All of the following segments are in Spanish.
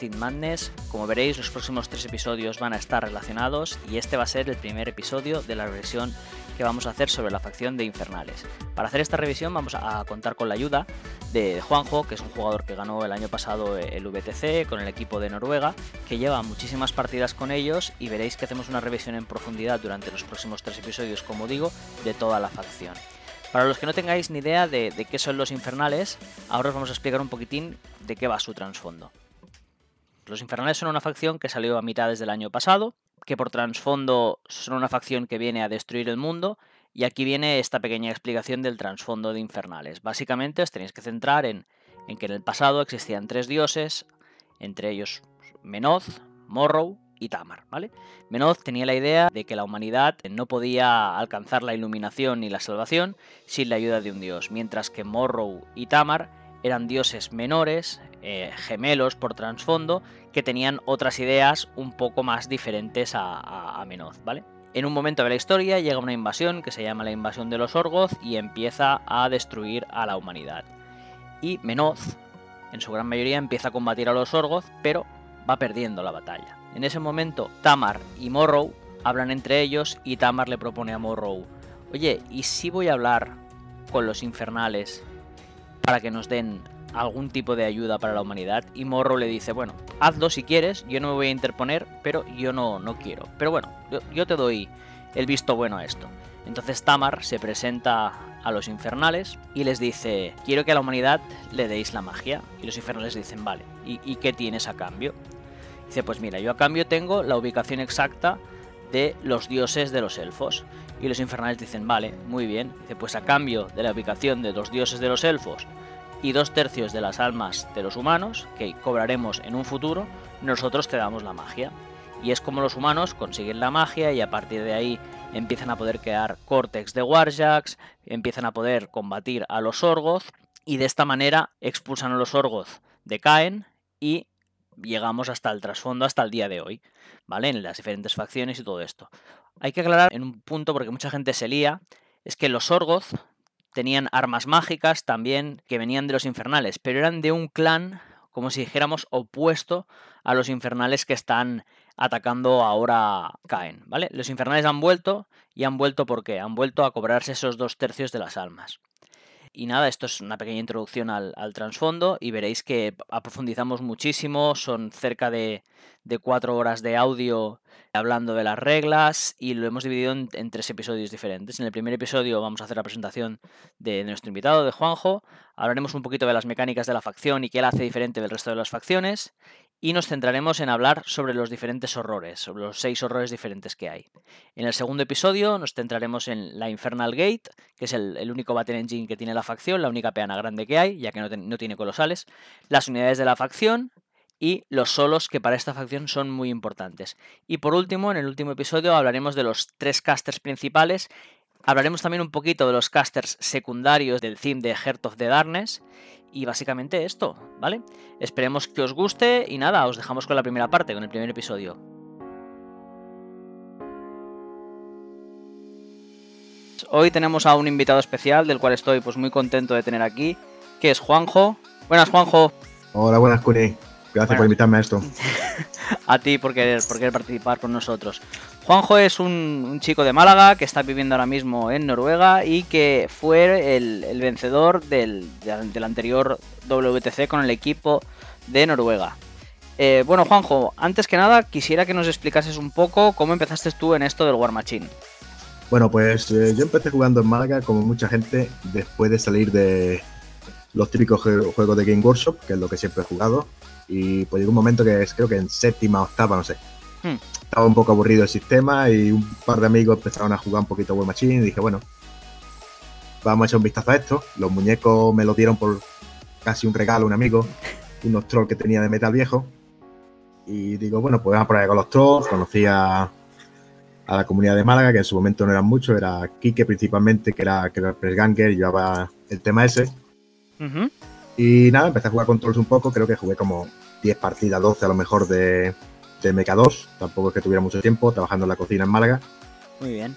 de Steam Madness. Como veréis, los próximos tres episodios van a estar relacionados y este va a ser el primer episodio de la revisión que vamos a hacer sobre la facción de Infernales. Para hacer esta revisión vamos a contar con la ayuda de Juanjo, que es un jugador que ganó el año pasado el VTC con el equipo de Noruega, que lleva muchísimas partidas con ellos y veréis que hacemos una revisión en profundidad durante los próximos tres episodios, como digo, de toda la facción. Para los que no tengáis ni idea de, qué son los infernales, ahora os vamos a explicar un poquitín de qué va su trasfondo. Los infernales son una facción que salió a mitades del año pasado, que por trasfondo son una facción que viene a destruir el mundo, y aquí viene esta pequeña explicación del trasfondo de infernales. Básicamente os tenéis que centrar en, en que en el pasado existían tres dioses, entre ellos Menoz, Morrow y Tamar, ¿vale? Menoz tenía la idea de que la humanidad no podía alcanzar la iluminación ni la salvación sin la ayuda de un dios, mientras que Morrow y Tamar eran dioses menores, eh, gemelos por trasfondo, que tenían otras ideas un poco más diferentes a, a, Menoz, ¿vale? En un momento de la historia llega una invasión que se llama la invasión de los Orgoth y empieza a destruir a la humanidad. Y Menoz, en su gran mayoría, empieza a combatir a los Orgoth, pero va perdiendo la batalla. En ese momento, Tamar y Morrow hablan entre ellos y Tamar le propone a Morrow, oye, ¿y si voy a hablar con los infernales para que nos den algún tipo de ayuda para la humanidad? Y Morrow le dice, bueno, hazlo si quieres, yo no me voy a interponer, pero yo no, no quiero. Pero bueno, yo, yo te doy el visto bueno a esto. Entonces Tamar se presenta a los infernales y les dice, quiero que a la humanidad le deis la magia. Y los infernales dicen, vale, ¿y, ¿y qué tienes a cambio? Dice, pues mira, yo a cambio tengo la ubicación exacta de los dioses de los elfos. Y los infernales dicen, vale, muy bien. Dice, pues a cambio de la ubicación de los dioses de los elfos y dos tercios de las almas de los humanos, que cobraremos en un futuro, nosotros te damos la magia. Y es como los humanos consiguen la magia y a partir de ahí empiezan a poder crear córtex de Warjacks, empiezan a poder combatir a los Orgoth y de esta manera expulsan a los Orgoth de Caen y llegamos hasta el trasfondo, hasta el día de hoy, ¿vale? En las diferentes facciones y todo esto. Hay que aclarar en un punto, porque mucha gente se lía, es que los Orgoth tenían armas mágicas también que venían de los infernales, pero eran de un clan, como si dijéramos, opuesto a los infernales que están atacando ahora Caen, ¿vale? Los infernales han vuelto y han vuelto ¿por qué? Han vuelto a cobrarse esos dos tercios de las almas. Y nada, esto es una pequeña introducción al, trasfondo y veréis que aprofundizamos muchísimo, son cerca de, cuatro horas de audio hablando de las reglas y lo hemos dividido en, tres episodios diferentes. En el primer episodio vamos a hacer la presentación de, nuestro invitado, de Juanjo, hablaremos un poquito de las mecánicas de la facción y qué la hace diferente del resto de las facciones y nos centraremos en hablar sobre los diferentes horrores, sobre los seis horrores diferentes que hay. En el segundo episodio nos centraremos en la Infernal Gate, que es el, único Battle Engine que tiene la facción, la única peana grande que hay, ya que no, tiene colosales, las unidades de la facción y los solos que para esta facción son muy importantes. Y por último, en el último episodio hablaremos de los tres casters principales Hablaremos también un poquito de los casters secundarios del theme de Heart of the Darkness y básicamente esto, ¿vale? Esperemos que os guste y nada, os dejamos con la primera parte, con el primer episodio. Hoy tenemos a un invitado especial del cual estoy pues muy contento de tener aquí, que es Juanjo. Buenas, Juanjo. Hola, buenas, Cuni. Gracias por invitarme a esto. a ti por querer, por querer participar con nosotros. Juanjo es un, chico de Málaga que está viviendo ahora mismo en Noruega y que fue el, vencedor del, anterior WTC con el equipo de Noruega. Eh, bueno, Juanjo, antes que nada quisiera que nos explicases un poco cómo empezaste tú en esto del War Machine. Bueno, pues eh, yo empecé jugando en Málaga como mucha gente después de salir de los típicos juegos de Game Workshop, que es lo que siempre he jugado. Y pues llegó un momento que es, creo que en séptima, octava, no sé, Hmm. Estaba un poco aburrido el sistema y un par de amigos empezaron a jugar un poquito War Machine y dije, bueno, vamos a echar un vistazo a esto. Los muñecos me los dieron por casi un regalo un amigo, unos trolls que tenía de metal viejo. Y digo, bueno, pues vamos a probar con los trolls. Conocí a, la comunidad de Málaga, que en su momento no eran muchos, era Kike principalmente, que era, que era el Ganger, y llevaba el tema ese. Y nada, empecé a jugar con trolls un poco, creo que jugué como 10 partidas, 12 a lo mejor de, de MK2, tampoco es que tuviera mucho tiempo, trabajando en la cocina en Málaga. Muy bien.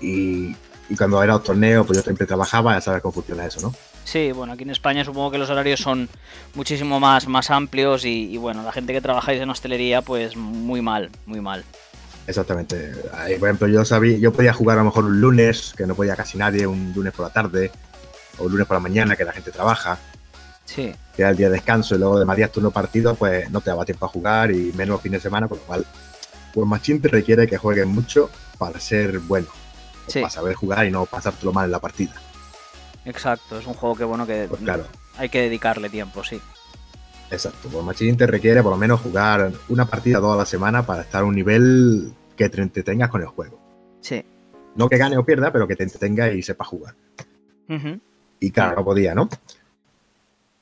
Y, cuando era los torneos, pues yo siempre trabajaba, ya sabes cómo funciona eso, ¿no? Sí, bueno, aquí en España supongo que los horarios son muchísimo más, más amplios y, bueno, la gente que trabajáis en hostelería, pues muy mal, muy mal. Exactamente. por ejemplo, yo sabía, yo podía jugar a lo mejor un lunes, que no podía casi nadie, un lunes por la tarde, o un lunes por la mañana, que la gente trabaja. Sí. Que era el día de descanso y luego de más días turno partido, pues no te daba tiempo a jugar y menos fin de semana, con lo cual, pues Machine te requiere que juegues mucho para ser bueno. Para saber jugar y no pasártelo mal en la partida. Exacto, es un juego que bueno que pues claro. hay que dedicarle tiempo, sí. Exacto, pues Machine te requiere por lo menos jugar una partida toda la semana para estar a un nivel que te entretengas con el juego. Sí. No que gane o pierda, pero que te entretenga y sepa jugar. Y claro, no podía, ¿no?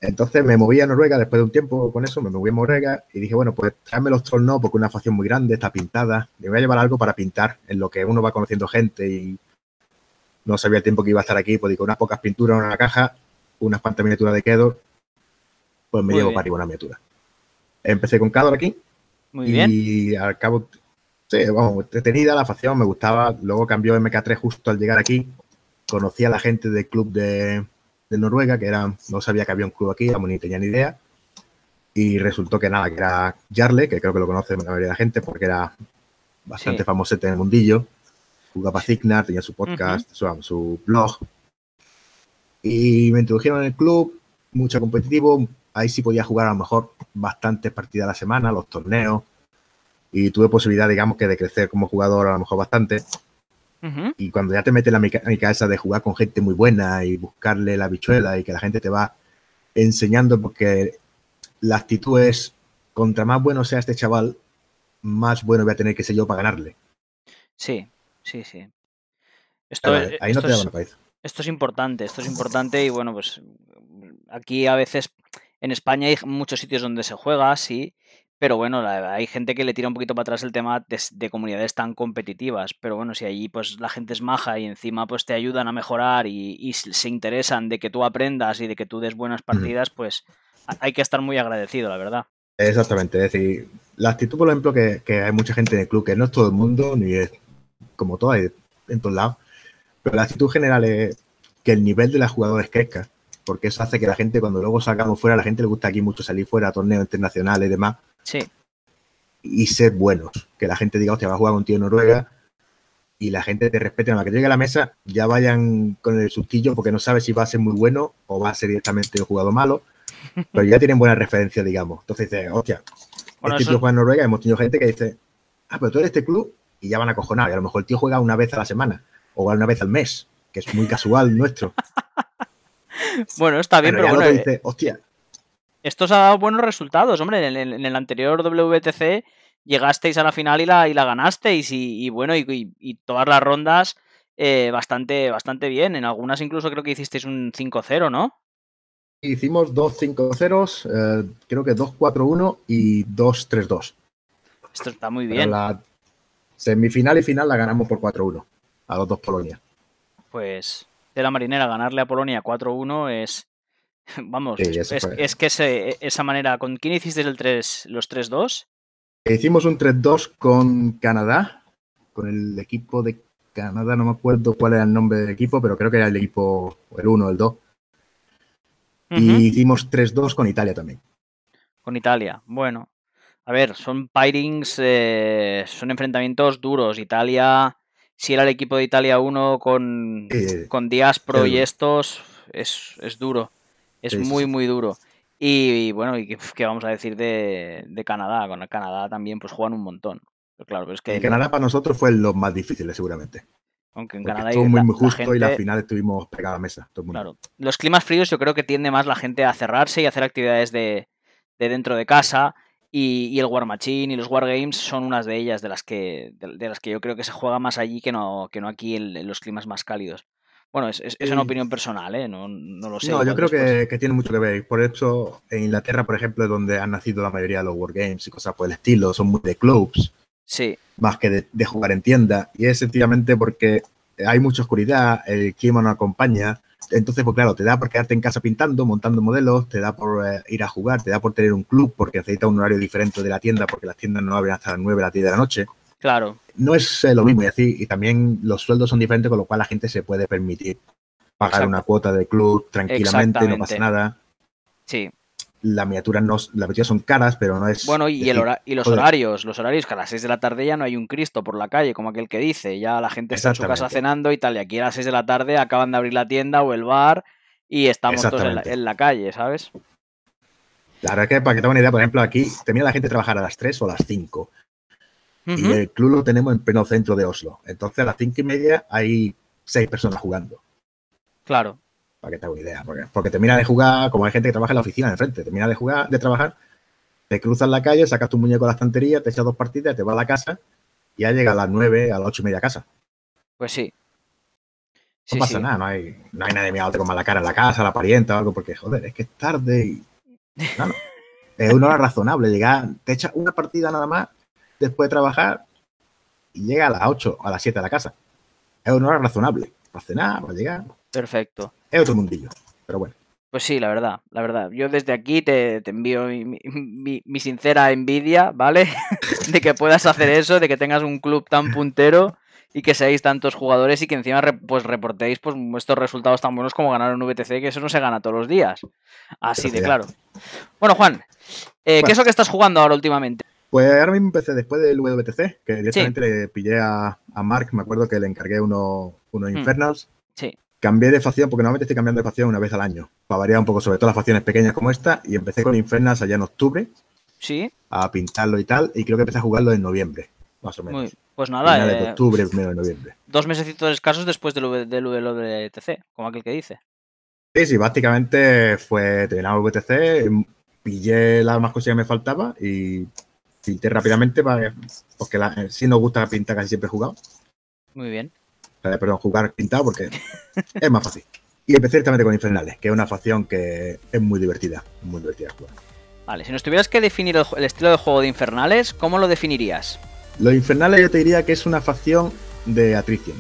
Entonces me moví a Noruega después de un tiempo con eso, me moví a Noruega y dije, bueno, pues tráeme los trolls no, porque una facción muy grande, está pintada. Me voy a llevar algo para pintar en lo que uno va conociendo gente y no sabía el tiempo que iba a estar aquí, pues digo, unas pocas pinturas en una caja, unas cuantas miniaturas de Kedor, pues me llevo para arriba una miniatura. Empecé con Kedor aquí. Muy bien. Y al cabo, sí, vamos, entretenida la facción, me gustaba. Luego cambió MK3 justo al llegar aquí. Conocí a la gente del club de, Noruega, que era, no sabía que había un club aquí, ni tenía ni idea. Y resultó que nada, que era Jarle, que creo que lo conoce la mayoría de la gente porque era bastante famoso en el mundillo jugaba Cignar, tenía su podcast, su, blog. Y me introdujeron en el club, mucho competitivo. Ahí sí podía jugar a lo mejor bastantes partidas a la semana, los torneos. Y tuve posibilidad, digamos, que de crecer como jugador a lo mejor bastante. Y cuando ya te metes la mecánica esa de jugar con gente muy buena y buscarle la bichuela y que la gente te va enseñando, porque la actitud es, contra más bueno sea este chaval, más bueno voy a tener que ser yo para ganarle. Sí, Sí, sí. Esto, ahí no te es, país. Esto es importante, esto es importante y bueno, pues aquí a veces en España hay muchos sitios donde se juega, sí, pero bueno, hay gente que le tira un poquito para atrás el tema de, comunidades tan competitivas, pero bueno, si allí pues la gente es maja y encima pues te ayudan a mejorar y, se interesan de que tú aprendas y de que tú des buenas partidas, pues hay que estar muy agradecido, la verdad. Exactamente, es decir, la actitud, por ejemplo, que, que hay mucha gente en el club, que no es todo el mundo, ni es como todo en todos lados. Pero la actitud general es que el nivel de los jugadores crezca, porque eso hace que la gente, cuando luego salgamos fuera, a la gente le gusta aquí mucho salir fuera a torneos internacionales y demás. Sí. Y ser buenos. Que la gente diga, hostia, va a jugar con tío Noruega y la gente te respete. la que llegue a la mesa, ya vayan con el sustillo porque no sabe si va a ser muy bueno o va a ser directamente un jugador malo. Pero ya tienen buena referencia, digamos. Entonces dices, hostia, este tío juega en Noruega. Hemos tenido gente que dice, ah, pero tú eres este club y ya van a cojonar. Y a lo mejor el tío juega una vez a la semana o una vez al mes, que es muy casual nuestro. bueno, está bien, pero, bueno. Eh, dice, hostia. Esto os ha dado buenos resultados, hombre. En el, anterior WTC llegasteis a la final y la, y la ganasteis. Y, bueno, y, todas las rondas eh, bastante, bastante bien. En algunas incluso creo que hicisteis un 5-0, ¿no? Hicimos dos 5-0, eh, creo que 2-4-1 y 2-3-2. Esto está muy bien. Semifinal y final la ganamos por 4-1 a los dos Polonia. Pues de la marinera ganarle a Polonia 4-1 es. Vamos, es, que esa manera. ¿Con quién hiciste el 3, los 3-2? Hicimos un 3-2 con Canadá, con el equipo de Canadá, no me acuerdo cuál era el nombre del equipo, pero creo que era el equipo, el 1 o el 2. Y hicimos 3-2 con Italia también. Con Italia, bueno. A ver, son Pyrings, eh, son enfrentamientos duros. Italia, si era el equipo de Italia 1 con, con Diaspro y estos, es, duro. Es muy, muy duro. Y, bueno, y qué, vamos a decir de, Canadá. Con Canadá también pues juegan un montón. claro, es que Canadá para nosotros fue lo más difícil, seguramente. Aunque en Canadá estuvo muy, muy justo y la final estuvimos pegados a mesa. Claro. Los climas fríos yo creo que tiende más la gente a cerrarse y hacer actividades de, de dentro de casa. Y, el War Machine y los Wargames son unas de ellas de las que, de, las que yo creo que se juega más allí que no, que no aquí en, los climas más cálidos. Bueno, es, es, una opinión personal, ¿eh? no, no lo sé. No, yo creo que, que, tiene mucho que ver. Por eso, en Inglaterra, por ejemplo, es donde han nacido la mayoría de los Wargames y cosas por el estilo, son muy de clubs. Sí. Más que de, de jugar en tienda. Y es sencillamente porque hay mucha oscuridad, el clima no acompaña, entonces, pues claro, te da por quedarte en casa pintando, montando modelos, te da por eh, ir a jugar, te da por tener un club porque necesitas un horario diferente de la tienda porque las tiendas no abren hasta las 9 de la 10 de la noche. Claro. No es eh, lo mismo y así, y también los sueldos son diferentes, con lo cual la gente se puede permitir pagar Exacto. una cuota de club tranquilamente, no pasa nada. Sí. Las miniaturas, no, las miniaturas son caras, pero no es. Bueno, y, el hora- y los joder, horarios, los horarios que a las 6 de la tarde ya no hay un Cristo por la calle, como aquel que dice, ya la gente está en su casa cenando y tal, y aquí a las 6 de la tarde acaban de abrir la tienda o el bar y estamos todos en la, en la calle, ¿sabes? La verdad que para que te una idea, por ejemplo, aquí termina la gente a trabajar a las 3 o a las 5. Y el club lo tenemos en pleno centro de Oslo. Entonces a las 5 y media hay 6 personas jugando. Claro, Para que te hagas una idea. Porque, porque termina de jugar, como hay gente que trabaja en la oficina de enfrente, termina de jugar, de trabajar, te cruzas la calle, sacas tu muñeco de la estantería, te echas dos partidas, te vas a la casa y ya llega a las 9, a las 8 y media a casa. pues sí. No Sí, pasa sí. nada, no hay, no hay nadie mirándote con mala cara en la casa, la parienta o algo, porque joder, es que es tarde y. No, no. Es una hora razonable. Llegar, te echas una partida nada más después de trabajar y llega a las 8, a las 7 a la casa. Es una hora razonable. Para cenar, para llegar. Perfecto. Es otro mundillo. Pero bueno. Pues sí, la verdad, la verdad. Yo desde aquí te, te envío mi, mi- mi- mi sincera envidia, ¿vale? de que puedas hacer eso, de que tengas un club tan puntero y que seáis tantos jugadores y que encima pues reportéis pues estos resultados tan buenos como ganar un VTC, que eso no se gana todos los días. Así de claro. Bueno, Juan, eh, ¿qué es lo que estás jugando ahora últimamente? Pues ahora mismo empecé después del WTC, que directamente le pillé a, a Mark, me acuerdo que le encargué uno, unos Mm. Infernals. Sí. Cambié de facción, porque normalmente estoy cambiando de facción una vez al año, para variar un poco, sobre todo las facciones pequeñas como esta, y empecé con Infernals allá en octubre, Sí, a pintarlo y tal, y creo que empecé a jugarlo en noviembre, más o menos. muy, pues nada, de eh, octubre, primero de noviembre. dos mesecitos escasos después del, WTC, como aquel que dice. Sí, sí, básicamente fue terminamos el em, pillé las más cosas que me faltaba y pinté rápidamente para porque la, eh, sí nos gusta pintar casi siempre he jugado. Muy bien. Perdón, jugar pintado porque es más fácil. Y empecé directamente con Infernales, que es una facción que es muy divertida, muy divertida jugar. Vale, si nos tuvieras que definir el, el estilo de juego de Infernales, ¿cómo lo definirías? Los Infernales yo te diría que es una facción de atrición.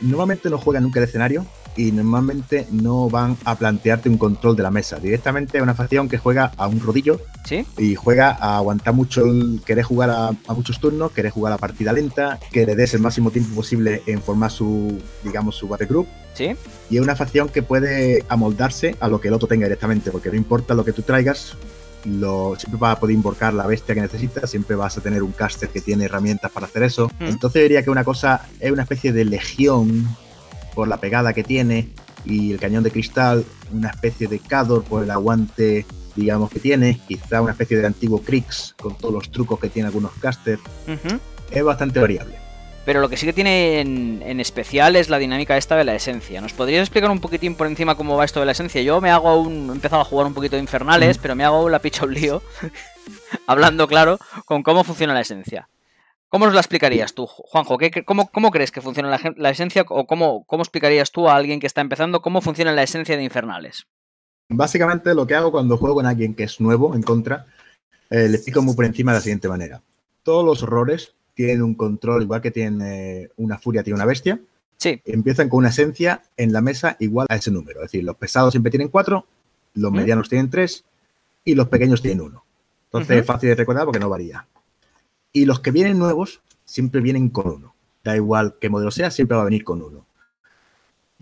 Normalmente no juegan nunca el escenario y normalmente no van a plantearte un control de la mesa. Directamente es una facción que juega a un rodillo ¿Sí? y juega a aguantar mucho, el- querer jugar a, a muchos turnos, querer jugar a partida lenta, que le des el máximo tiempo posible en formar su, digamos, su battle group. ¿Sí? Y es una facción que puede amoldarse a lo que el otro tenga directamente, porque no importa lo que tú traigas, lo, siempre vas a poder invocar la bestia que necesitas, siempre vas a tener un caster que tiene herramientas para hacer eso. Mm. Entonces diría que una cosa es una especie de legión por la pegada que tiene y el cañón de cristal, una especie de Cador por el aguante, digamos, que tiene, quizá una especie de antiguo Krix con todos los trucos que tiene algunos casters. Es bastante variable. Pero lo que sí que tiene en, en especial es la dinámica esta de la esencia. ¿Nos podrías explicar un poquitín por encima cómo va esto de la esencia? Yo me hago un. He empezado a jugar un poquito de infernales, pero me hago la picha un lío. hablando claro con cómo funciona la esencia. ¿Cómo nos la explicarías tú, Juanjo? ¿Qué, cómo, cómo crees que funciona la, la esencia? ¿O cómo, cómo explicarías tú a alguien que está empezando cómo funciona la esencia de infernales? Básicamente lo que hago cuando juego con alguien que es nuevo en contra, eh, le explico muy por encima de la siguiente manera. Todos los horrores tienen un control igual que tiene una furia, tiene una bestia. Sí, Empiezan con una esencia en la mesa igual a ese número. Es decir, los pesados siempre tienen cuatro, los ¿Mm? medianos tienen tres y los pequeños tienen uno. Entonces es fácil de recordar porque no varía. Y los que vienen nuevos siempre vienen con uno. Da igual qué modelo sea, siempre va a venir con uno.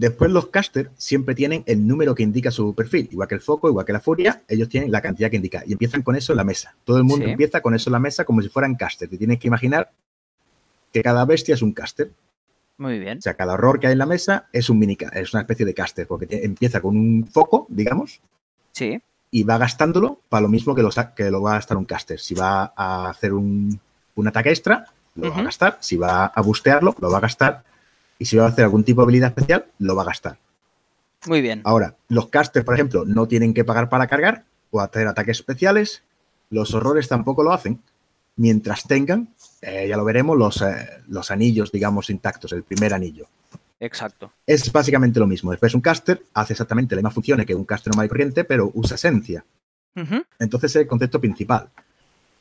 Después los caster siempre tienen el número que indica su perfil, igual que el foco, igual que la furia, ellos tienen la cantidad que indica y empiezan con eso en la mesa. Todo el mundo Sí. empieza con eso en la mesa como si fueran caster. Te tienes que imaginar que cada bestia es un caster. muy bien. O sea, cada horror que hay en la mesa es un mini, es una especie de caster, porque te- empieza con un foco, digamos, Sí, y va gastándolo para lo mismo que lo, sa- que lo va a gastar un caster. Si va a hacer un, un ataque extra, lo va a gastar. Si va a bustearlo, lo va a gastar. Y si va a hacer algún tipo de habilidad especial, lo va a gastar. muy bien. Ahora, los casters, por ejemplo, no tienen que pagar para cargar o hacer ataques especiales. Los horrores tampoco lo hacen. Mientras tengan, eh, ya lo veremos, los, eh, los anillos, digamos, intactos, el primer anillo. Exacto. Es básicamente lo mismo. Después un caster hace exactamente las mismas funciones que un caster normal y corriente, pero usa esencia. Entonces es el concepto principal.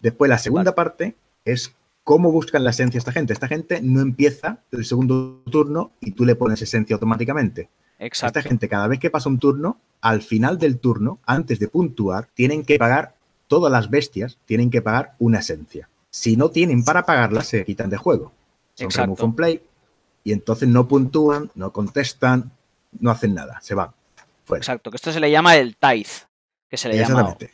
Después la segunda parte es cómo buscan la esencia esta gente. Esta gente no empieza el segundo turno y tú le pones esencia automáticamente. Exacto. Esta gente cada vez que pasa un turno, al final del turno, antes de puntuar, tienen que pagar, todas las bestias tienen que pagar una esencia. Si no tienen para pagarla, se quitan de juego. Son Exacto. remove from play y entonces no puntúan, no contestan no hacen nada, se van. Fuera. Exacto, que esto se le llama el tithe, que se le llama. Exactamente.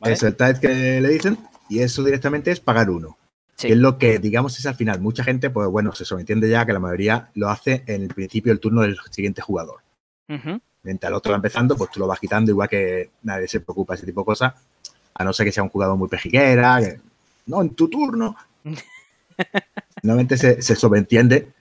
Es el tithe que le dicen y eso directamente es pagar uno. Sí. Que es lo que, digamos, es al final. Mucha gente, pues bueno, se sobreentiende ya que la mayoría lo hace en el principio del turno del siguiente jugador. Ujú. Mientras el otro va empezando, pues tú lo vas quitando, igual que nadie se preocupa de ese tipo de cosas. A no ser que sea un jugador muy pejiquera, que, no, en tu turno. Normalmente se, se sobreentiende,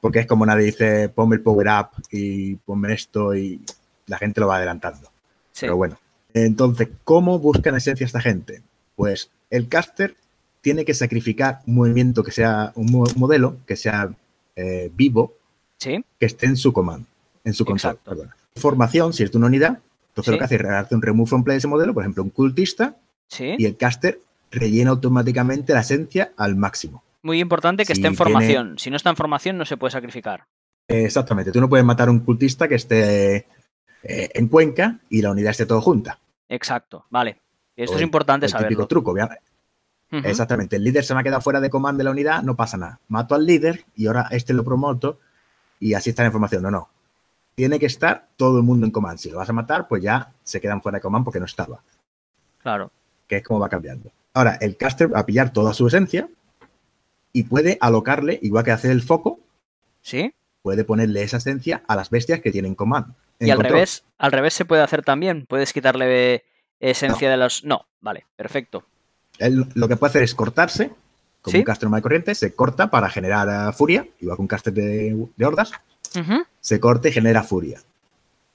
porque es como nadie dice, ponme el power up y ponme esto y la gente lo va adelantando. Sí. Pero bueno. Entonces, ¿cómo buscan esencia esta gente? Pues el caster tiene que sacrificar un movimiento que sea un mo- modelo, que sea eh, vivo, Sí, que esté en su command, en su control. Formación, si es de una unidad, entonces Sí. lo que hace es hace un remove from play de ese modelo, por ejemplo, un cultista, sí. y el caster rellena automáticamente la esencia al máximo. Muy importante que Si esté en tiene- formación. Si no está en formación, no se puede sacrificar. Eh, Exactamente, tú no puedes matar a un cultista que esté eh, en Cuenca y la unidad esté todo junta. Exacto, vale. Esto O es importante el típico saberlo. truco, Exactamente, el líder se me ha quedado fuera de command de la unidad, no pasa nada. Mato al líder y ahora este lo promoto y así está la información. No, no. Tiene que estar todo el mundo en command. Si lo vas a matar, pues ya se quedan fuera de command porque no estaba. Claro. que es como va cambiando. Ahora, el caster va a pillar toda su esencia y puede alocarle, igual que hace el foco, ¿Sí? puede ponerle esa esencia a las bestias que tienen command. en Y al control. revés, al revés se puede hacer también. Puedes quitarle esencia de los. No, vale, perfecto. Él lo que puede hacer es cortarse, como ¿Sí? un caster normal corriente, se corta para generar eh, furia, igual que un caster de, de hordas, se corta y genera furia.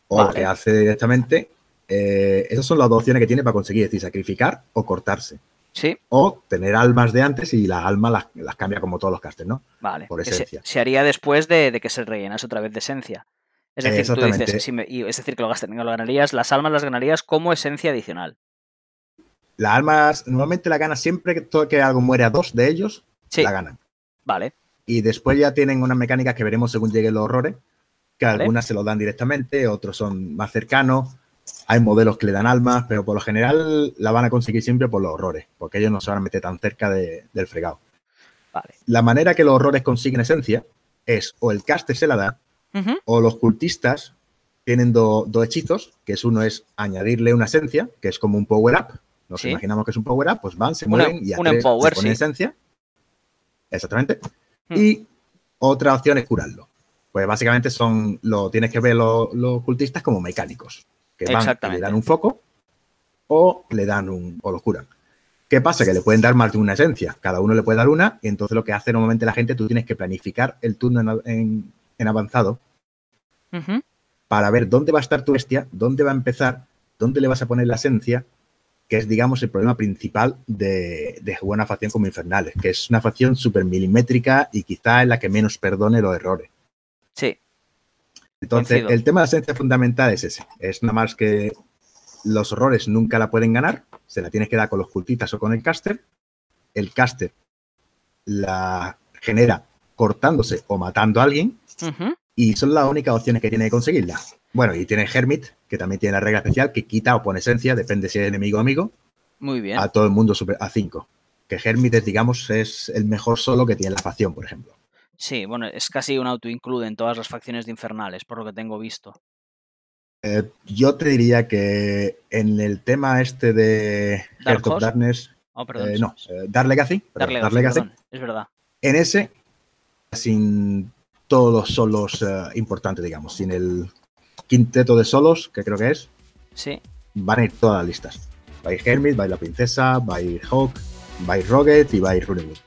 O Vale. lo que hace directamente, eh, esas son las dos opciones que tiene para conseguir, es decir, sacrificar o cortarse. Sí, O tener almas de antes y las almas las, las cambia como todos los casters, ¿no? vale. Por se, esencia. se haría después de, de que se rellenase otra vez de esencia. Es decir, tú dices, si me- y es decir, que lo, gastan- lo ganarías, las almas las ganarías como esencia adicional. Las almas normalmente la ganan siempre que, todo que algo muere a dos de ellos, Sí, la ganan. vale. Y después ya tienen unas mecánicas que veremos según lleguen los horrores, que Vale. algunas se los dan directamente, otros son más cercanos. Hay modelos que le dan almas, pero por lo general la van a conseguir siempre por los horrores, porque ellos no se van a meter tan cerca de- del fregado. Vale. La manera que los horrores consiguen esencia es o el caster se la da, o los cultistas tienen do- dos hechizos, que es uno es añadirle una esencia, que es como un power up. Nos Sí. imaginamos que es un power up, pues van, se mueven y a un tres empower, se ponen sí. esencia. Exactamente. Hmm. Y otra opción es curarlo. Pues básicamente son, lo tienes que ver los, los cultistas como mecánicos, que van y le dan un foco o le dan un, o lo curan. ¿Qué pasa? Que le pueden dar más de una esencia. Cada uno le puede dar una, y entonces lo que hace normalmente la gente, tú tienes que planificar el turno en- en- en avanzado para ver dónde va a estar tu bestia, dónde va a empezar, dónde le vas a poner la esencia, que es, digamos, el problema principal de, de jugar una facción como Infernales, que es una facción súper milimétrica y quizá es la que menos perdone los errores. Sí, Entonces, Coincido. el tema de la esencia fundamental es ese. Es nada más que los horrores nunca la pueden ganar, se la tienes que dar con los cultistas o con el caster. El caster la genera cortándose o matando a alguien y son las únicas opciones que tiene de conseguirla. Bueno, y tiene Hermit, que también tiene la regla especial que quita o pone esencia, depende si es enemigo o amigo, Muy bien. a todo el mundo super, a 5. Que Hermit, digamos, es el mejor solo que tiene la facción, por ejemplo. Sí, bueno, es casi un auto-include en todas las facciones de Infernales, por lo que tengo visto. Eh, yo te diría que en el tema este de Dark Heart of. Darkness, Oh, perdón. eh, no, eh, Dark Legacy, Dark Legacy, Dark Legacy, perdón, es verdad. en ese, sin todos los solos eh, importantes, digamos, sin el quinteto de solos, que creo que es, Sí, van a ir todas las listas. Va a ir Hermit, va a ir la princesa, va a ir Hawk, va a ir Rocket y va a ir Runewood.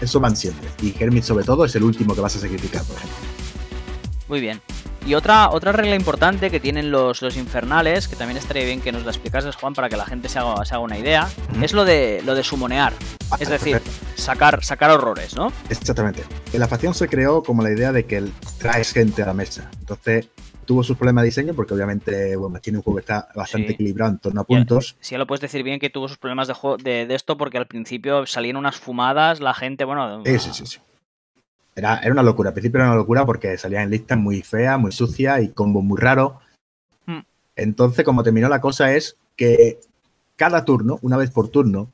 Eso van siempre. Y Hermit, sobre todo, es el último que vas a sacrificar, por ejemplo. muy bien. Y otra, otra regla importante que tienen los, los infernales, que también estaría bien que nos la explicases, Juan, para que la gente se haga, se haga una idea, es lo de, lo de sumonear. Ah, Es decir, perfecto. sacar, sacar horrores, ¿no? Exactamente. En la facción se creó como la idea de que traes gente a la mesa. Entonces, tuvo sus problemas de diseño porque obviamente, bueno, tiene un juego que está bastante Sí. equilibrado en torno a puntos. Si ya lo puedes decir bien que tuvo sus problemas de, juego, de, de esto porque al principio salían unas fumadas, la gente, bueno... Sí, sí, sí, sí. Era, era una locura. Al principio era una locura porque salían en listas muy feas, muy sucias y combos muy raros. Hmm. Entonces, como terminó la cosa es que cada turno, una vez por turno,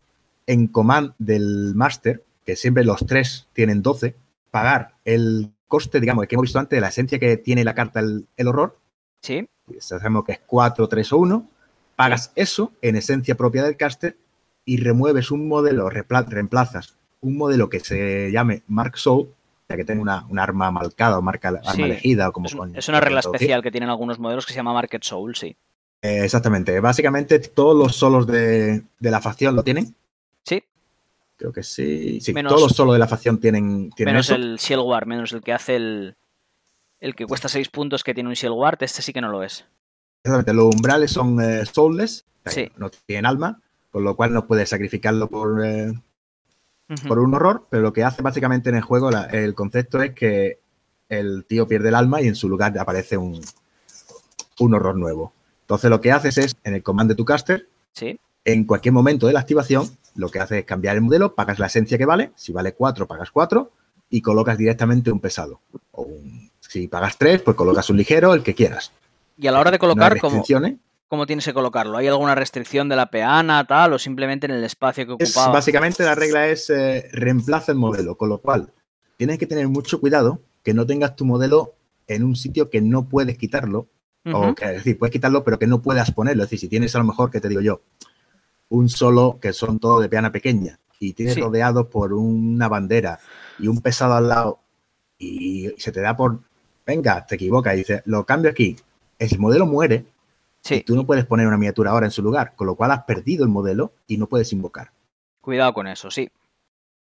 en command del máster, que siempre los tres tienen 12, pagar el coste, digamos, que hemos visto antes, de la esencia que tiene la carta el, el horror, Sí. Sabemos que es 4, 3 o 1. Pagas eso en esencia propia del caster y remueves un modelo, reemplazas un modelo que se llame Mark Soul, ya que tenga una, un arma marcada o marca, arma elegida. O como es, es una regla especial que tienen algunos modelos que se llama Market Soul, sí. Eh, exactamente. Básicamente todos los solos de, de, la facción lo tienen. Sí. Creo que sí. Sí, todos los solos de la facción tienen, tienen menos eso. el Shield Guard, menos el que hace el, el que cuesta 6 puntos que tiene un Shield Guard, este sí que no lo es. Exactamente, los umbrales son eh, soulless, Sí. no tienen alma, con lo cual no puedes sacrificarlo por, eh, por un horror, pero lo que hace básicamente en el juego, la- el concepto es que el tío pierde el alma y en su lugar aparece un, un horror nuevo. Entonces lo que haces es, en el command de tu caster, Sí. en cualquier momento de la activación, lo que haces es cambiar el modelo, pagas la esencia que vale, si vale 4, pagas 4 y colocas directamente un pesado. O un- si pagas 3, pues colocas un ligero, el que quieras. Y a la hora de No colocar, ¿cómo, restricciones. ¿cómo tienes que colocarlo? ¿Hay alguna restricción de la peana, tal, o simplemente en el espacio que Es, ocupaba? básicamente la regla es eh, reemplaza el modelo, con lo cual tienes que tener mucho cuidado que no tengas tu modelo en un sitio que no puedes quitarlo, o que, es decir, puedes quitarlo pero que no puedas ponerlo. Es decir, si tienes a lo mejor, que te digo yo, un solo que son todos de peana pequeña y tienes Sí. rodeado por una bandera y un pesado al lado y se te da por, venga, te equivocas y dices, lo cambio aquí, el modelo muere y Sí, tú no puedes poner una miniatura ahora en su lugar, con lo cual has perdido el modelo y no puedes invocar. cuidado con eso, sí.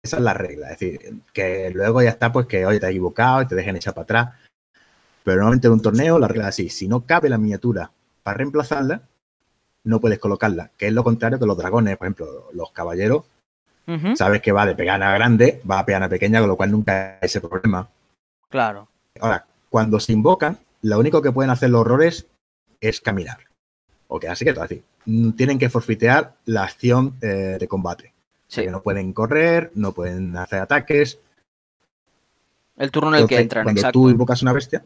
Esa es la regla. Es decir, que luego ya está, pues que oye, te has equivocado y te dejen echar para atrás. Pero normalmente en un torneo la regla es así: si no cabe la miniatura para reemplazarla, no puedes colocarla. Que es lo contrario que los dragones, por ejemplo, los caballeros, Ujú. sabes que va de pegana grande, va a pegana pequeña, con lo cual nunca hay ese problema. Claro. Ahora, cuando se invocan, lo único que pueden hacer los horrores es caminar. O quedarse quietos. Es decir, mm, tienen que forfitear la acción eh, de combate. O sea, Sí. que no pueden correr, no pueden hacer ataques, El turno en el que entran, cuando exacto. tú invocas una bestia,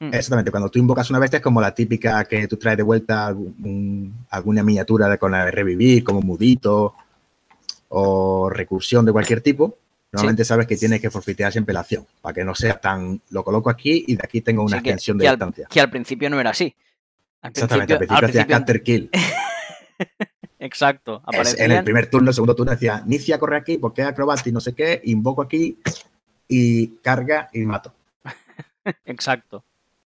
Mm. exactamente, cuando tú invocas una bestia es como la típica que tú traes de vuelta algún- alguna miniatura de, con la de revivir, como mudito o recursión de cualquier tipo. Normalmente sabes que tienes que forfitear siempre la acción, para que no sea tan. Lo coloco aquí y de aquí tengo una Sí, que- extensión que de al- distancia. Que al principio no era así. Al Exactamente, al principio- hacías al principio- kill. Exacto. Es- en el primer turno, el segundo turno decía, Nicia corre aquí porque es y no sé qué, invoco aquí y carga y mato. Exacto.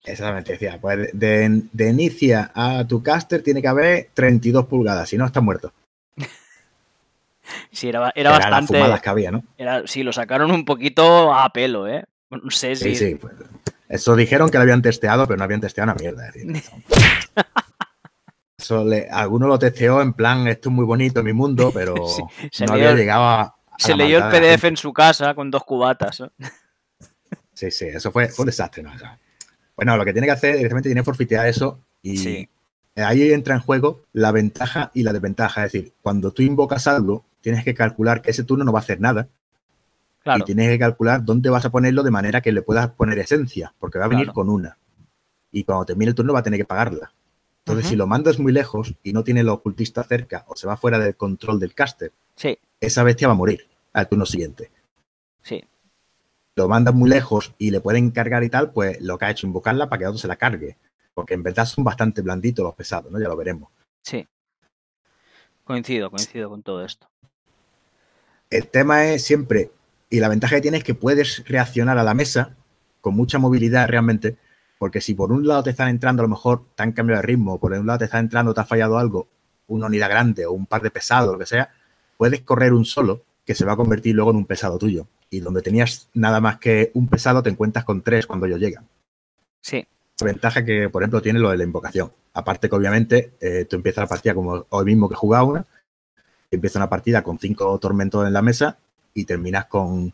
Exactamente, decía, pues de, de inicia a tu caster tiene que haber 32 pulgadas, si no está muerto. Sí, era, era Eran las bastante. fumadas que había, ¿no? Era, sí, lo sacaron un poquito a pelo, ¿eh? No sé si. Sí, sí. pues, eso dijeron que lo habían testeado, pero no habían testeado una mierda. es decir, eso le- alguno lo testeó en plan, esto es muy bonito, mi mundo, pero Sí, se no había el- llegado a. a Se leyó el PDF en su casa con dos cubatas. ¿eh? Sí, sí, eso fue, fue un desastre, ¿no? O sea, bueno, lo que tiene que hacer directamente tiene que forfitear eso y Sí. ahí entra en juego la ventaja y la desventaja. Es decir, cuando tú invocas algo, tienes que calcular que ese turno no va a hacer nada Claro. y tienes que calcular dónde vas a ponerlo de manera que le puedas poner esencia, porque va a venir Claro. con una. Y cuando termine el turno va a tener que pagarla. Entonces, si lo mandas muy lejos y no tiene el ocultista cerca o se va fuera del control del caster, Sí, esa bestia va a morir al turno siguiente. sí. Lo mandas muy lejos y le pueden cargar y tal, pues lo que ha hecho invocarla para que otro se la cargue. Porque en verdad son bastante blanditos los pesados, ¿no? Ya lo veremos. Sí. Coincido, coincido con todo esto. El tema es siempre, y la ventaja que tiene es que puedes reaccionar a la mesa con mucha movilidad realmente, porque si por un lado te están entrando, a lo mejor te han cambiado de ritmo, por un lado te está entrando, te ha fallado algo, una unidad grande o un par de pesados, lo que sea, puedes correr un solo que se va a convertir luego en un pesado tuyo. Y donde tenías nada más que un pesado, te encuentras con tres cuando ellos llegan. Sí, ventaja que, por ejemplo, tiene lo de la invocación. Aparte que, obviamente, eh, tú empiezas la partida como hoy mismo que he jugado una, empieza una partida con cinco tormentos en la mesa y terminas con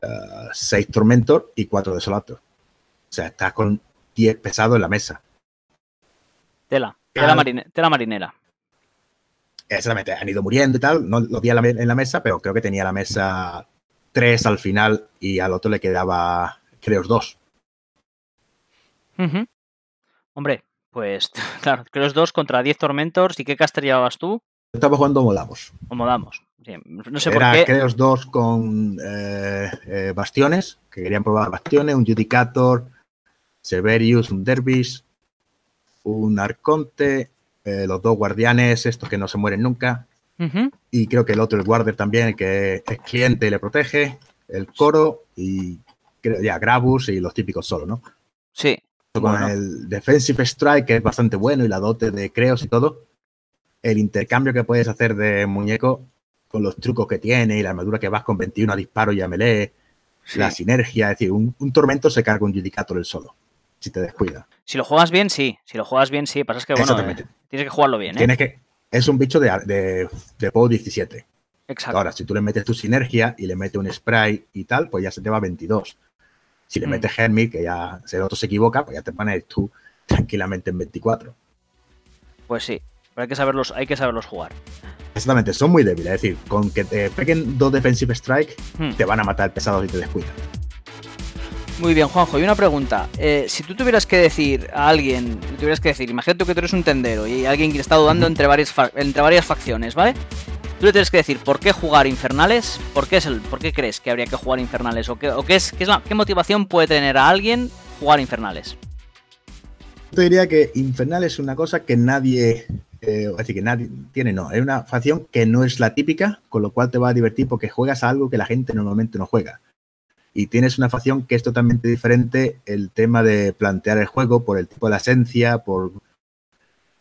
eh, seis tormentos y cuatro desolatos. O sea, estás con 10 pesados en la mesa. tela. Tela, marine- tela marinera. Exactamente, han ido muriendo y tal, no los vi la, en la mesa, pero creo que tenía la mesa tres al final y al otro le quedaba, creo, dos. Hombre, pues claro, creo dos contra 10 tormentos. ¿Y qué caster llevabas tú? Estaba jugando Molamos. O modamos. Sí, No sé Era, por qué. creo, dos con eh, eh, bastiones, que querían probar bastiones, un Judicator, Severius, un Dervis, un Arconte, eh, los dos guardianes, estos que no se mueren nunca. Y creo que el otro, el Guarder también, el que es cliente y le protege. El Coro y ya Gravus y los típicos solo, ¿no? Sí. Con el Defensive Strike, que es bastante bueno, y la dote de Creos y todo. El intercambio que puedes hacer de muñeco con los trucos que tiene y la armadura que vas con 21 a disparo y a melee. La sinergia, es decir, un, tormento se carga un Judicator el solo, si te descuida. Si lo juegas bien, sí. Si lo juegas bien, sí. Pasa es que, bueno, eh, tienes que jugarlo bien. ¿eh? Tienes que, es un bicho de, de, de PO 17. Exacto. Ahora, si tú le metes tu sinergia y le metes un spray y tal, pues ya se te va a 22. Si le mm. metes Hermit, que ya si el otro se equivoca, pues ya te pones tú tranquilamente en 24. Pues sí, pero hay que saberlos, hay que saberlos jugar. Exactamente, son muy débiles. Es decir, con que te peguen dos defensive strike, hmm. te van a matar pesados y te descuidan. Muy bien, Juanjo, y una pregunta. Eh, si tú tuvieras que decir a alguien, tuvieras que decir, imagínate que tú eres un tendero y alguien que está dudando entre varias, entre varias facciones, ¿vale? Tú le tienes que decir por qué jugar infernales, por qué, es el, por qué crees que habría que jugar infernales o qué, o qué es, qué, es qué motivación puede tener a alguien jugar infernales. Yo te diría que infernal es una cosa que nadie eh, así que nadie tiene, no, es una facción que no es la típica, con lo cual te va a divertir porque juegas a algo que la gente normalmente no juega. Y tienes una facción que es totalmente diferente el tema de plantear el juego por el tipo de la esencia, por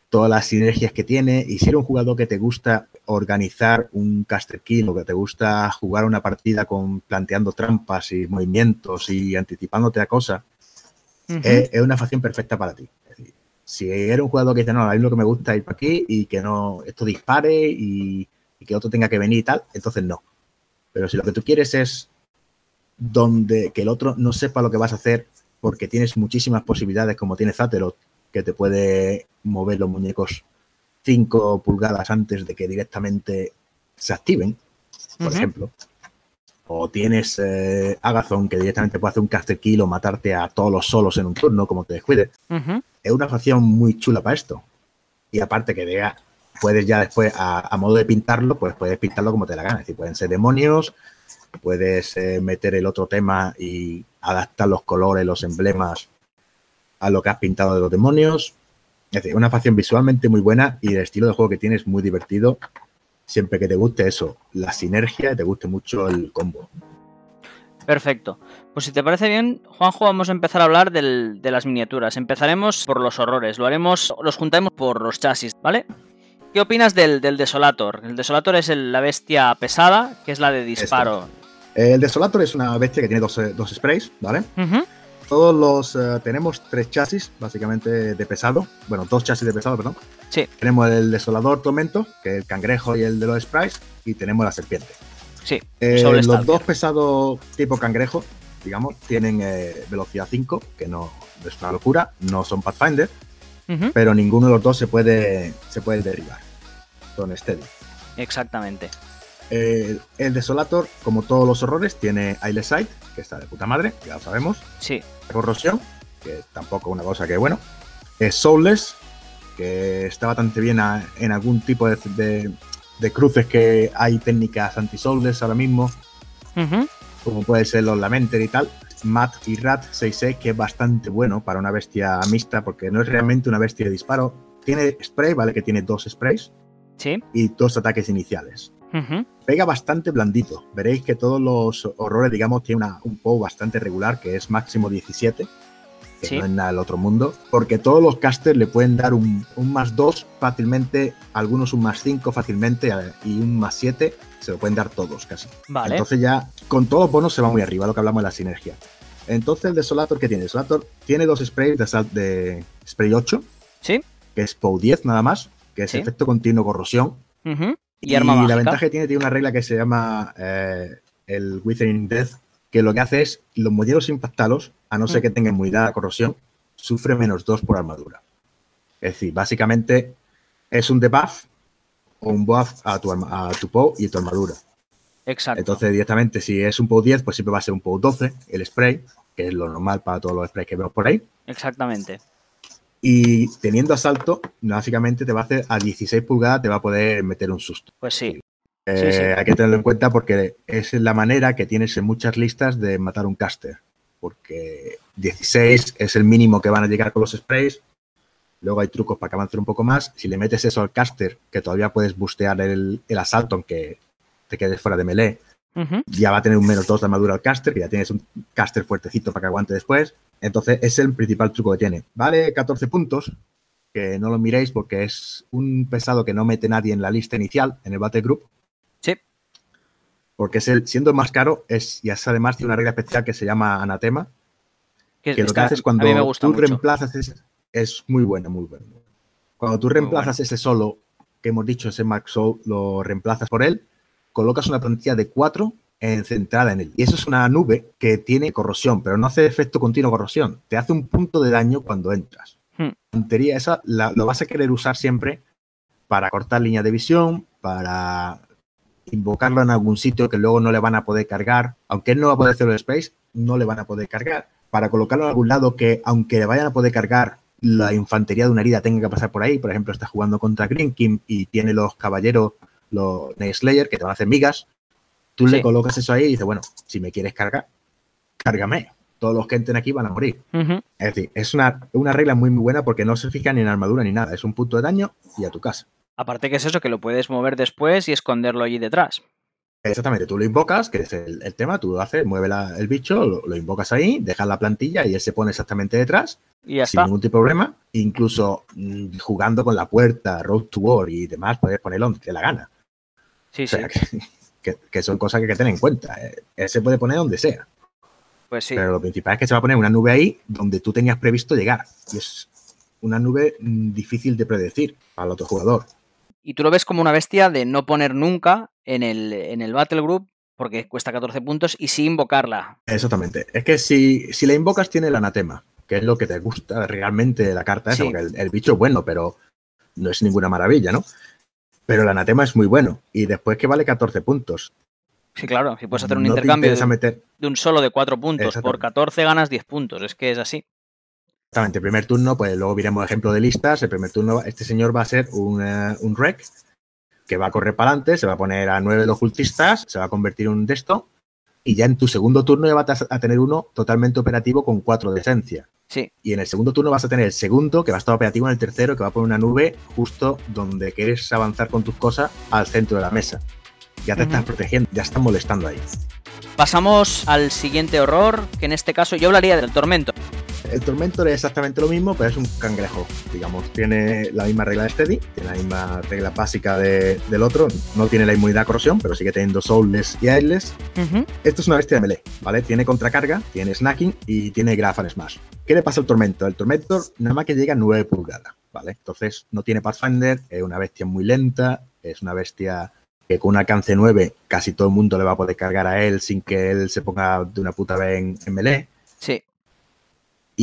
todas las sinergias que tiene. Y si eres un jugador que te gusta organizar un caster kill o que te gusta jugar una partida con planteando trampas y movimientos y anticipándote a cosas, es, una facción perfecta para ti. Si eres un jugador que dice, no, a mí lo que me gusta es ir para aquí y que no esto dispare y, que otro tenga que venir y tal, entonces no. Pero si lo que tú quieres es donde que el otro no sepa lo que vas a hacer porque tienes muchísimas posibilidades como tiene Zaterot, que te puede mover los muñecos 5 pulgadas antes de que directamente se activen, por ejemplo. O tienes eh, Agathon que directamente puede hacer un caster kill o matarte a todos los solos en un turno, como te descuide. Es una facción muy chula para esto. Y aparte que diga, puedes ya después, a, modo de pintarlo, pues puedes pintarlo como te la gana. Es decir, pueden ser demonios, puedes eh, meter el otro tema y adaptar los colores, los emblemas a lo que has pintado de los demonios. Es decir, una facción visualmente muy buena y el estilo de juego que tiene es muy divertido siempre que te guste eso, la sinergia y te guste mucho el combo. Perfecto. Pues si te parece bien, Juanjo, vamos a empezar a hablar de las miniaturas. Empezaremos por los horrores, lo haremos, los juntaremos por los chasis, ¿vale? ¿Qué opinas del, Desolator? El Desolator es la bestia pesada, que es la de disparo. El Desolator es una bestia que tiene dos, eh, sprays, ¿vale? Todos los. Eh, tenemos tres chasis, básicamente de pesado. Bueno, dos chasis de pesado, perdón. Sí. Tenemos el desolador tormento, que es el cangrejo y el de los sprites, y tenemos la serpiente. Sí. Eh, los dos pesados tipo cangrejo, digamos, tienen eh, velocidad 5, que no es una locura, no son Pathfinder, pero ninguno de los dos se puede, se puede derribar. Son steady. Exactamente. El Desolator, como todos los horrores, tiene Sight, que está de puta madre, ya lo sabemos. Sí. Corrosión, que tampoco una cosa que bueno. Es Soulless, que está bastante bien en algún tipo de, cruces que hay técnicas anti-Soulless ahora mismo. Como puede ser los Lamenter y tal. Matt y Rat 6 que es bastante bueno para una bestia mixta, porque no es realmente una bestia de disparo. Tiene spray, ¿vale? Que tiene dos sprays. Sí. Y dos ataques iniciales. Pega bastante blandito. Veréis que todos los horrores, digamos, tiene un POW bastante regular, que es máximo 17, que no es nada del otro mundo, porque todos los casters le pueden dar un, más 2 fácilmente, algunos un más 5 fácilmente y un más 7 se lo pueden dar todos casi. Vale. Entonces ya con todos los bonos se va muy arriba, lo que hablamos de la sinergia. Entonces el Desolator, ¿qué tiene? Desolator tiene dos sprays de, de spray 8, ¿Sí? que es POW 10 nada más, que es efecto continuo corrosión. Y, la ventaja que tiene, tiene una regla que se llama eh, el Withering Death, que lo que hace es los modelos impactados, a no ser mm. que tengan muy dada corrosión, sufre menos 2 por armadura. Es decir, básicamente es un debuff o un buff a tu, a tu POW y tu armadura. Exacto. Entonces, directamente, si es un POW 10, pues siempre va a ser un POW 12, el spray, que es lo normal para todos los sprays que vemos por ahí. Exactamente. Y teniendo asalto, básicamente te va a hacer a 16 pulgadas, te va a poder meter un susto. Pues sí. Eh, hay que tenerlo en cuenta porque es la manera que tienes en muchas listas de matar un caster. porque 16 es el mínimo que van a llegar con los sprays. Luego hay trucos para que avancen un poco más. Si le metes eso al caster, que todavía puedes bustear el, el asalto aunque te quedes fuera de melee, Ya va a tener un menos 2 de armadura al caster, que ya tienes un caster fuertecito para que aguante después. Entonces, es el principal truco que tiene. Vale 14 puntos, que no lo miréis porque es un pesado que no mete nadie en la lista inicial, en el Battle Group. Sí. Porque es el, siendo el más caro, es, y es además tiene una regla especial que se llama Anatema, Que que lo que haces cuando me gusta tú mucho. reemplazas ese, es muy bueno, muy bueno. Cuando tú reemplazas ese solo que hemos dicho, ese Max Soul, lo reemplazas por él, colocas una plantilla de 4 centrada en él. Y eso es una nube que tiene corrosión, pero no hace efecto continuo corrosión. Te hace un punto de daño cuando entras. Hmm. La puntería esa la- lo vas a querer usar siempre para cortar línea de visión, para invocarlo en algún sitio que luego no le van a poder cargar. Aunque él no va a poder hacer el space, no le van a poder cargar. Para colocarlo en algún lado que, aunque le vayan a poder cargar, la infantería de una herida tenga que pasar por ahí. Por ejemplo, está jugando contra Green King y tiene los caballeros, los Night Slayer, que te van a hacer migas. Tú Sí. le colocas eso ahí y dices, bueno, si me quieres cargar, cárgame. Todos los que entren aquí van a morir. Es decir, es una, una regla muy, muy buena porque no se fija ni en armadura ni nada. Es un punto de daño y a tu casa. Aparte que es eso, que lo puedes mover después y esconderlo allí detrás. Exactamente, tú lo invocas, que es el, el tema, tú lo haces, mueve la- el bicho, lo, lo invocas ahí, dejas la plantilla y él se pone exactamente detrás, Y ya sin está. ningún tipo de problema. Incluso mm, jugando con la puerta, Road to War y demás, puedes ponerlo donde te la gana. Sí, O sea, sí. que, son cosas que hay que tener en cuenta. Eh, Él se puede poner donde sea, Pues sí. pero lo principal es que se va a poner una nube ahí donde tú tenías previsto llegar. Y es una nube mm, difícil de predecir para el otro jugador. Y tú lo ves como una bestia de no poner nunca en el, en el Battle Group porque cuesta 14 puntos y sí invocarla. Exactamente. Es que si, si la invocas tiene el anatema, que es lo que te gusta realmente de la carta esa, Sí. porque el, el bicho es bueno, pero no es ninguna maravilla, ¿no? Pero el anatema es muy bueno. Y después que vale 14 puntos. Sí, claro, si puedes hacer un No intercambio de, meter. de un solo de 4 puntos por Exactamente. 14 ganas 10 puntos. Es que es así. Exactamente, el primer turno, pues luego miremos ejemplo de listas. El primer turno, este señor va a ser un, eh, un rec que va a correr para adelante, se va a poner a 9 de los cultistas, se va a convertir en un de esto. Y ya en tu segundo turno ya vas a tener uno totalmente operativo con 4 de esencia. Sí, Y en el segundo turno vas a tener el segundo, que va a estar operativo en el tercero, que va a poner una nube justo donde quieres avanzar con tus cosas al centro de la mesa. Ya te estás protegiendo, ya estás molestando ahí. pasamos al siguiente horror, que en este caso yo hablaría del tormento. El Tormentor es exactamente lo mismo, pero es un cangrejo, digamos. Tiene la misma regla de Steady, tiene la misma regla básica de- del otro. No tiene la inmunidad a corrosión, pero sigue teniendo Soulless y Airless. Ujú. Esto es una bestia de melee, ¿vale? Tiene contracarga, tiene snacking y tiene graph and smash. ¿Qué le pasa al Tormentor? El Tormentor nada más que llega a 9 pulgadas, ¿vale? Entonces no tiene Pathfinder, es una bestia muy lenta, es una bestia que con un alcance 9 casi todo el mundo le va a poder cargar a él sin que él se ponga de una puta vez en, en melee. Sí,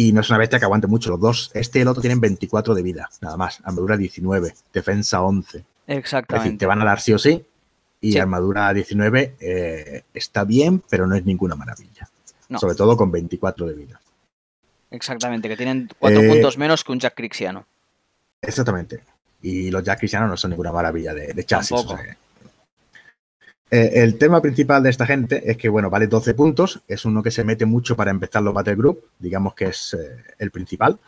Y no es una bestia que aguante mucho. Los dos, este y el otro, tienen 24 de vida, nada más. Armadura 19, defensa 11. Es decir, exactamente. te van a dar sí o sí. Y Sí. armadura 19 eh, está bien, pero no es ninguna maravilla. No. Sobre todo con 24 de vida. Exactamente, que tienen 4 Eh, puntos menos que un Jack Crixiano. Exactamente. Y los Jack Cristianos no son ninguna maravilla de, de chasis. O sea que- Eh, el tema principal de esta gente es que, bueno, vale 12 puntos. Es uno que se mete mucho para empezar los Battle Group. Digamos que es eh, el principal.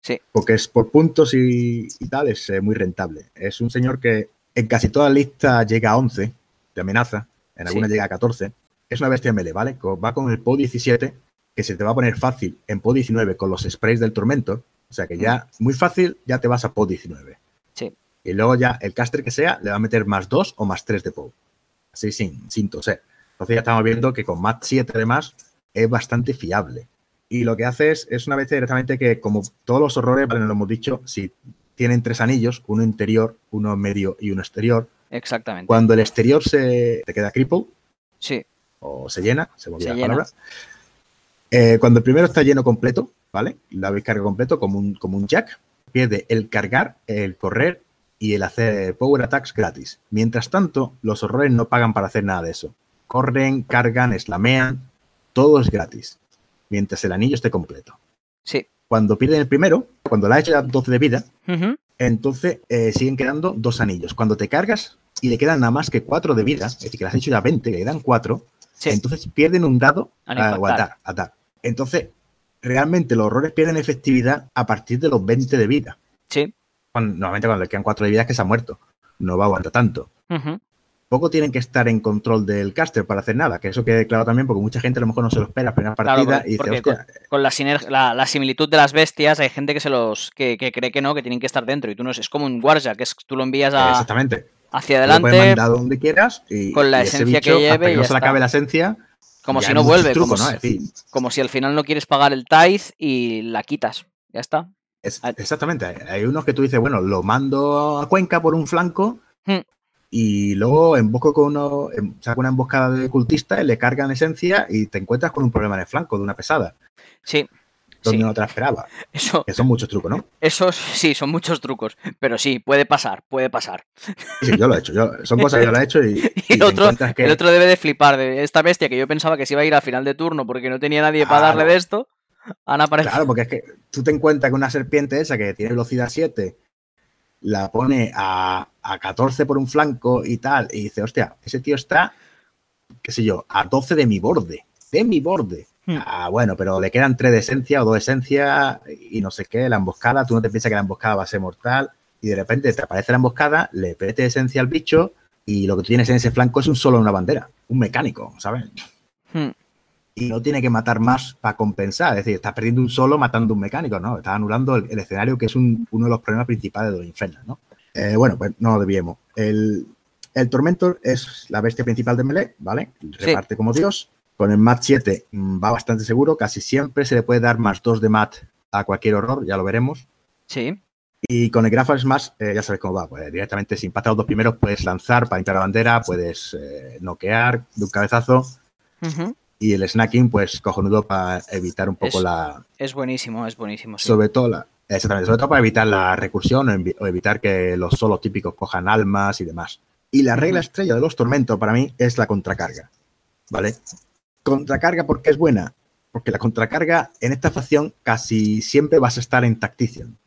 Sí. Porque es por puntos y, y tal, es eh, muy rentable. Es un señor que en casi toda la lista llega a 11 de amenaza. En Sí. alguna llega a 14. Es una bestia melee, ¿vale? Va con el PO 17, que se te va a poner fácil en PO 19 con los sprays del tormento. O sea que ya, muy fácil, ya te vas a PO 19. Sí. Y luego ya el caster que sea le va a meter más 2 o más 3 de PO. Así sin, sin toser. Entonces ya estamos viendo que con más 7 además es bastante fiable. Y lo que hace es, es una bestia directamente que, como todos los horrores, vale, lo hemos dicho, si tienen tres anillos, uno interior, uno medio y uno exterior, Exactamente. cuando el exterior se te queda cripple, Sí, o se llena, se Se la llena. palabra. Eh, cuando el primero está lleno completo, ¿vale? La habéis cargado completo como un, como un jack, pierde el cargar, el correr y el hacer power attacks gratis. Mientras tanto, los horrores no pagan para hacer nada de eso. Corren, cargan, slamean, todo es gratis. Mientras el anillo esté completo. sí. Cuando pierden el primero, cuando le ha hecho ya 12 de vida, entonces eh, siguen quedando dos anillos. Cuando te cargas y le quedan nada más que 4 de vida, es decir, que le has hecho ya 20, que le quedan 4, Sí. entonces pierden un dado Al a impactar. aguantar, atar. Entonces, realmente los horrores pierden efectividad a partir de los 20 de vida. Sí. Normalmente cuando le quedan 4 de vida es que se ha muerto. No va a aguantar tanto. Poco tienen que estar en control del caster para hacer nada, que eso quede claro también, porque mucha gente a lo mejor no se lo espera la primera partida y dice, con, la, la, similitud de las bestias, hay gente que se los que, cree que no, que tienen que estar dentro, y tú no es, como un guardia, que es tú lo envías a, Exactamente. hacia adelante. Lo donde quieras y, con la esencia que lleve. y no se le acabe la esencia, como si no vuelve, como, si, al final no quieres pagar el tithe y la quitas. Ya está. Exactamente. Hay unos que tú dices, bueno, lo mando a Cuenca por un flanco hmm. y luego embosco con uno, em, saco una emboscada de cultista y le cargan esencia y te encuentras con un problema en el flanco de una pesada. Sí donde no te la esperaba. Eso, que son muchos trucos, ¿no? Esos sí, son muchos trucos, pero sí, puede pasar, puede pasar. Sí, yo lo he hecho, son cosas que yo lo he hecho y, el, otro, el otro debe de flipar de esta bestia que yo pensaba que se iba a ir al final de turno porque no tenía nadie para darle de esto. Han aparecido. Claro, porque es que tú te encuentras que una serpiente esa que tiene velocidad 7 la pone a, a 14 por un flanco y tal, y dice, hostia, ese tío está, qué sé yo, a 12 de mi borde, de mi borde. Hmm. Ah, bueno, pero le quedan tres de esencia o dos de esencia y no sé qué, la emboscada, tú no te piensas que la emboscada va a ser mortal y de repente te aparece la emboscada, le pete esencia al bicho y lo que tienes en ese flanco es un solo en una bandera, un mecánico, ¿sabes? Hmm. Y no tiene que matar más para compensar, es decir, estás perdiendo un solo matando un mecánico, ¿no? Estás anulando el, escenario que es uno de los problemas principales de los infernos, ¿no? Eh, bueno, pues no lo debíamos. El, el Tormentor es la bestia principal de Melee, ¿vale? Reparte como Dios. Con el MAT 7 mm, va bastante seguro, casi siempre se le puede dar más 2 de MAT a cualquier horror, ya lo veremos. Sí. Y con el Graphic Smash, eh, ya sabes cómo va, pues directamente si impactas los dos primeros puedes lanzar para limpiar la bandera, puedes eh, noquear de un cabezazo. Y el snacking, pues cojonudo para evitar un poco la. Es buenísimo, es buenísimo. Sobre todo la. Exactamente, sobre todo para evitar la recursión o, evitar que los solos típicos cojan almas y demás. Y la regla estrella de los tormentos para mí es la contracarga. ¿Vale? Contracarga, ¿por qué es buena? Porque la contracarga en esta facción casi siempre vas a estar en Tactician.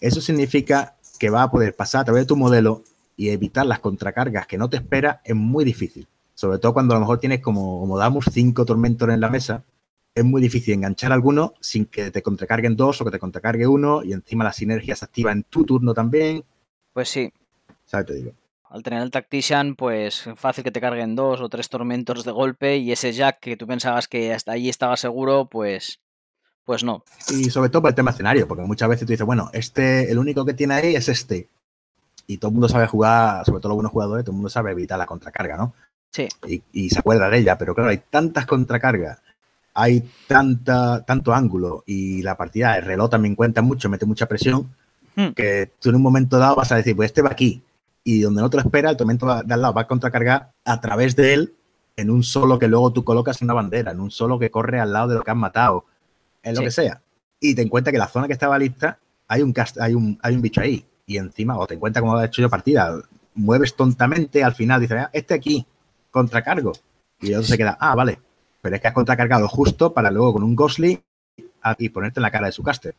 Eso significa que va a poder pasar a través de tu modelo y evitar las contracargas que no te espera es muy difícil. Sobre todo cuando a lo mejor tienes como, como damos cinco tormentos en la mesa, es muy difícil enganchar alguno sin que te contracarguen dos o que te contracargue uno y encima la sinergia se activa en tu turno también. Pues sí. ¿Sabes? Te digo al tener el Tactician, pues fácil que te carguen dos o tres tormentos de golpe y ese Jack que tú pensabas que hasta ahí estaba seguro, pues, pues no. Y sobre todo por el tema escenario, porque muchas veces tú dices, bueno, este, el único que tiene ahí es este. Y todo el mundo sabe jugar, sobre todo los buenos jugadores, todo el mundo sabe evitar la contracarga, ¿no? Sí. Y, se acuerda de ella, pero claro, hay tantas contracargas, hay tanta, tanto ángulo y la partida, el reloj también cuenta mucho, mete mucha presión, hmm. que tú en un momento dado vas a decir, pues este va aquí, y donde no te lo espera, el tormento de al lado va a contracargar a través de él en un solo que luego tú colocas en una bandera, en un solo que corre al lado de lo que has matado, en lo que sea. Y te encuentras que la zona que estaba lista hay un, hay un, hay un bicho ahí. Y encima, o te encuentras como ha hecho yo partida, mueves tontamente, al final dices, ah, este aquí, contracargo. Y el otro se queda, ah, vale. Pero es que has contracargado justo para luego con un Ghostly y ponerte en la cara de su caster.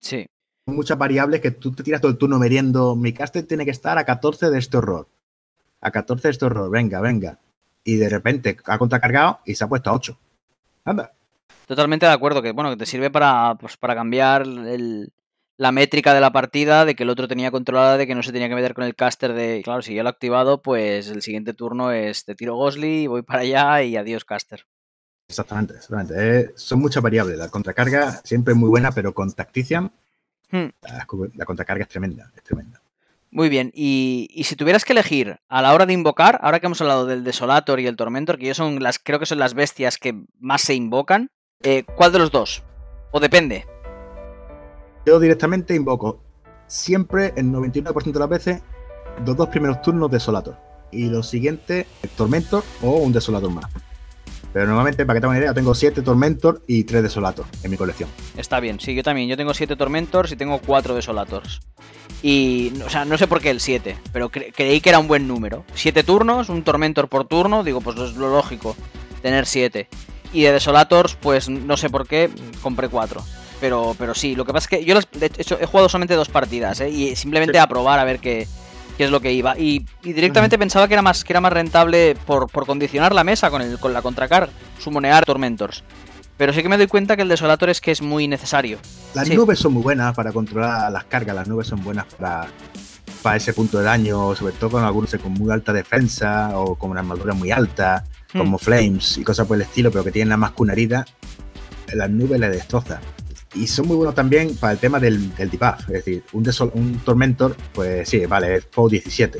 Sí muchas variables que tú te tiras todo el turno meriendo. Mi caster tiene que estar a 14 de este horror. A 14 de este horror, venga, venga. Y de repente ha contracargado y se ha puesto a 8. Anda. Totalmente de acuerdo, que bueno, que te sirve para, pues, para cambiar la métrica de la partida, de que el otro tenía controlada, de que no se tenía que meter con el caster de. Claro, si ya lo he activado, pues el siguiente turno es te tiro Gosly, voy para allá y adiós caster. Exactamente, exactamente. Eh, son muchas variables. La contracarga siempre es muy buena, pero con Tactician Hmm. La, contracarga es tremenda, es tremenda. Muy bien, y, si tuvieras que elegir a la hora de invocar, ahora que hemos hablado del Desolator y el Tormentor, que yo son las, creo que son las bestias que más se invocan, eh, ¿cuál de los dos? ¿O depende? Yo directamente invoco siempre, el 99% de las veces, los dos primeros turnos Desolator. Y los siguientes, Tormentor o un Desolator más. Pero normalmente, para que tengan una idea, tengo 7 Tormentor y 3 Desolators en mi colección. Está bien, sí, yo también. Yo tengo 7 Tormentors y tengo 4 Desolators. Y, o sea, no sé por qué el 7, pero creí que era un buen número. 7 turnos, un Tormentor por turno, digo, pues es lo lógico, tener 7. Y de Desolators, pues no sé por qué, compré 4. Pero, pero sí, lo que pasa es que yo de hecho, he jugado solamente dos partidas, ¿eh? Y simplemente a probar a ver qué, que es lo que iba. Y, directamente pensaba que era más, que era más rentable por, condicionar la mesa con, el, con la contracar, sumonear Tormentors. Pero sí que me doy cuenta que el Desolator es que es muy necesario. Las Sí. nubes son muy buenas para controlar las cargas, las nubes son buenas para, para ese punto de daño, sobre todo con algunos con muy alta defensa o con una armadura muy alta, Hmm. como Flames y cosas por el estilo, pero que tienen nada más que una herida, las nubes le destrozan. Y son muy buenos también para el tema del, del debuff, es decir, un, desol- un Tormentor, pues sí, vale, es POW 17,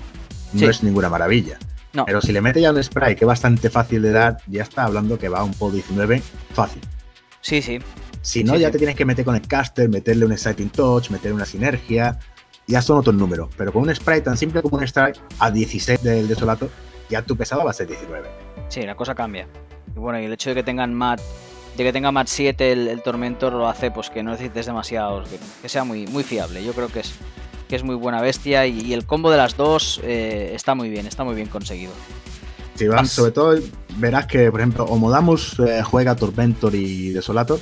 no Sí. es ninguna maravilla. No. Pero si le mete ya un spray que es bastante fácil de dar, ya está hablando que va a un POW 19 fácil. Sí, sí. Si no, Sí, ya sí. te tienes que meter con el caster, meterle un exciting touch, meterle una sinergia. Ya son otros números. Pero con un spray tan simple como un strike a 16 del desolato, ya tu pesado va a ser 19. Sí, la cosa cambia. Y bueno, y el hecho de que tengan mat de que tenga mat 7 el, el Tormentor lo hace pues que no necesites demasiados, que, que sea muy, muy fiable. Yo creo que es, que es muy buena bestia y, y el combo de las dos eh, está muy bien, está muy bien conseguido. Pas- sobre todo, verás que, por ejemplo, Homodamus eh, juega Tormentor y Desolator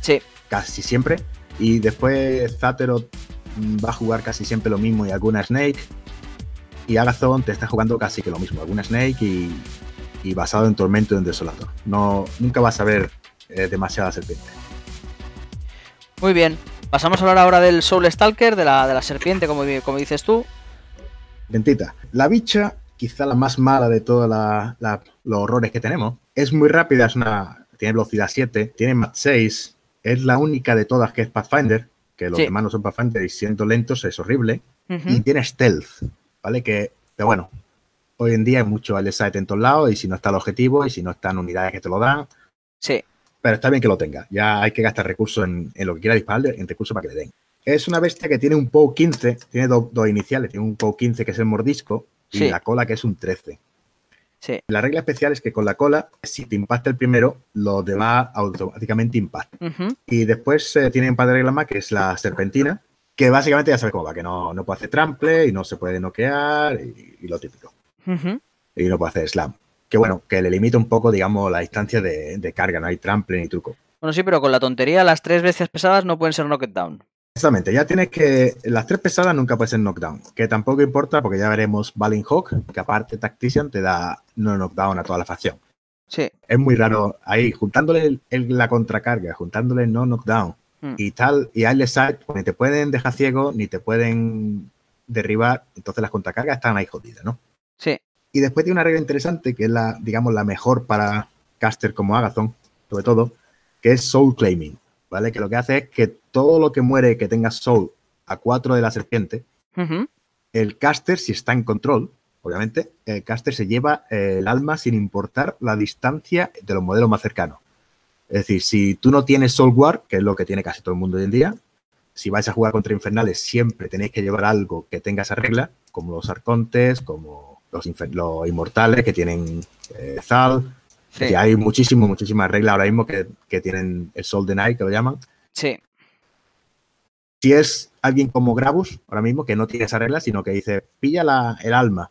Sí, casi siempre. Y después Zaterot mm, va a jugar casi siempre lo mismo y alguna Snake. Y Agathon te está jugando casi que lo mismo, alguna Snake y, y basado en Tormento y en Desolator. No, nunca vas a ver eh, demasiada serpiente. muy bien. Pasamos a hablar ahora del Soul Stalker, de la, de la serpiente, como, como dices tú. Lentita. La bicha, quizá la más mala de todos los horrores que tenemos, es muy rápida, es una, tiene velocidad 7, tiene mat 6, es la única de todas que es Pathfinder, que los Sí. demás no son Pathfinder y siendo lentos es horrible, y tiene stealth, ¿vale? Que, pero bueno, hoy en día hay mucho LSAT en todos lados y si no está el objetivo y si no están unidades que te lo dan, Sí, pero está bien que lo tenga. Ya hay que gastar recursos en, en lo que quiera dispararle, en recursos para que le den. Es una bestia que tiene un POW 15, tiene do- dos iniciales, tiene un POW 15 que es el mordisco y Sí. la cola que es un 13. sí. La regla especial es que con la cola, si te impacta el primero, los demás automáticamente impactan. Y después eh, tiene un par de reglas más, que es la serpentina, que básicamente ya sabes cómo va, que no, no puede hacer trample y no se puede noquear y, y lo típico. Y no puede hacer slam. Que bueno, que le limita un poco, digamos, la distancia de, de carga, no hay trample ni truco. Bueno, sí, pero con la tontería, las tres veces pesadas no pueden ser knockdown. Exactamente, ya tienes que. Las tres pesadas nunca pueden ser knockdown, que tampoco importa porque ya veremos Balin Hawk, que aparte Tactician te da no knockdown a toda la facción. Sí. Es muy raro ahí, juntándole el- el- la contracarga, juntándole no knockdown Mm. y tal, y Isle Side, pues ni te pueden dejar ciego ni te pueden derribar, entonces las contracargas están ahí jodidas, ¿no? Sí. Y después tiene una regla interesante que es la, digamos, la mejor para caster como Agathon, sobre todo, que es Soul Claiming, ¿vale? Que lo que hace es que todo lo que muere que tenga Soul a 4 de la serpiente, el caster, si está en control, obviamente, el caster se lleva eh, el alma sin importar la distancia de los modelos más cercanos. Es decir, si tú no tienes Soul Guard, que es lo que tiene casi todo el mundo hoy en día, si vais a jugar contra infernales, siempre tenéis que llevar algo que tenga esa regla, como los arcontes, como los, inmortales que tienen eh, Zal. Sí. hay muchísimas, muchísimas reglas ahora mismo que, que tienen el Soul Deny, que lo llaman. Sí. Si es alguien como Grabus, ahora mismo, que no tiene esa regla, sino que dice, pilla la- el alma,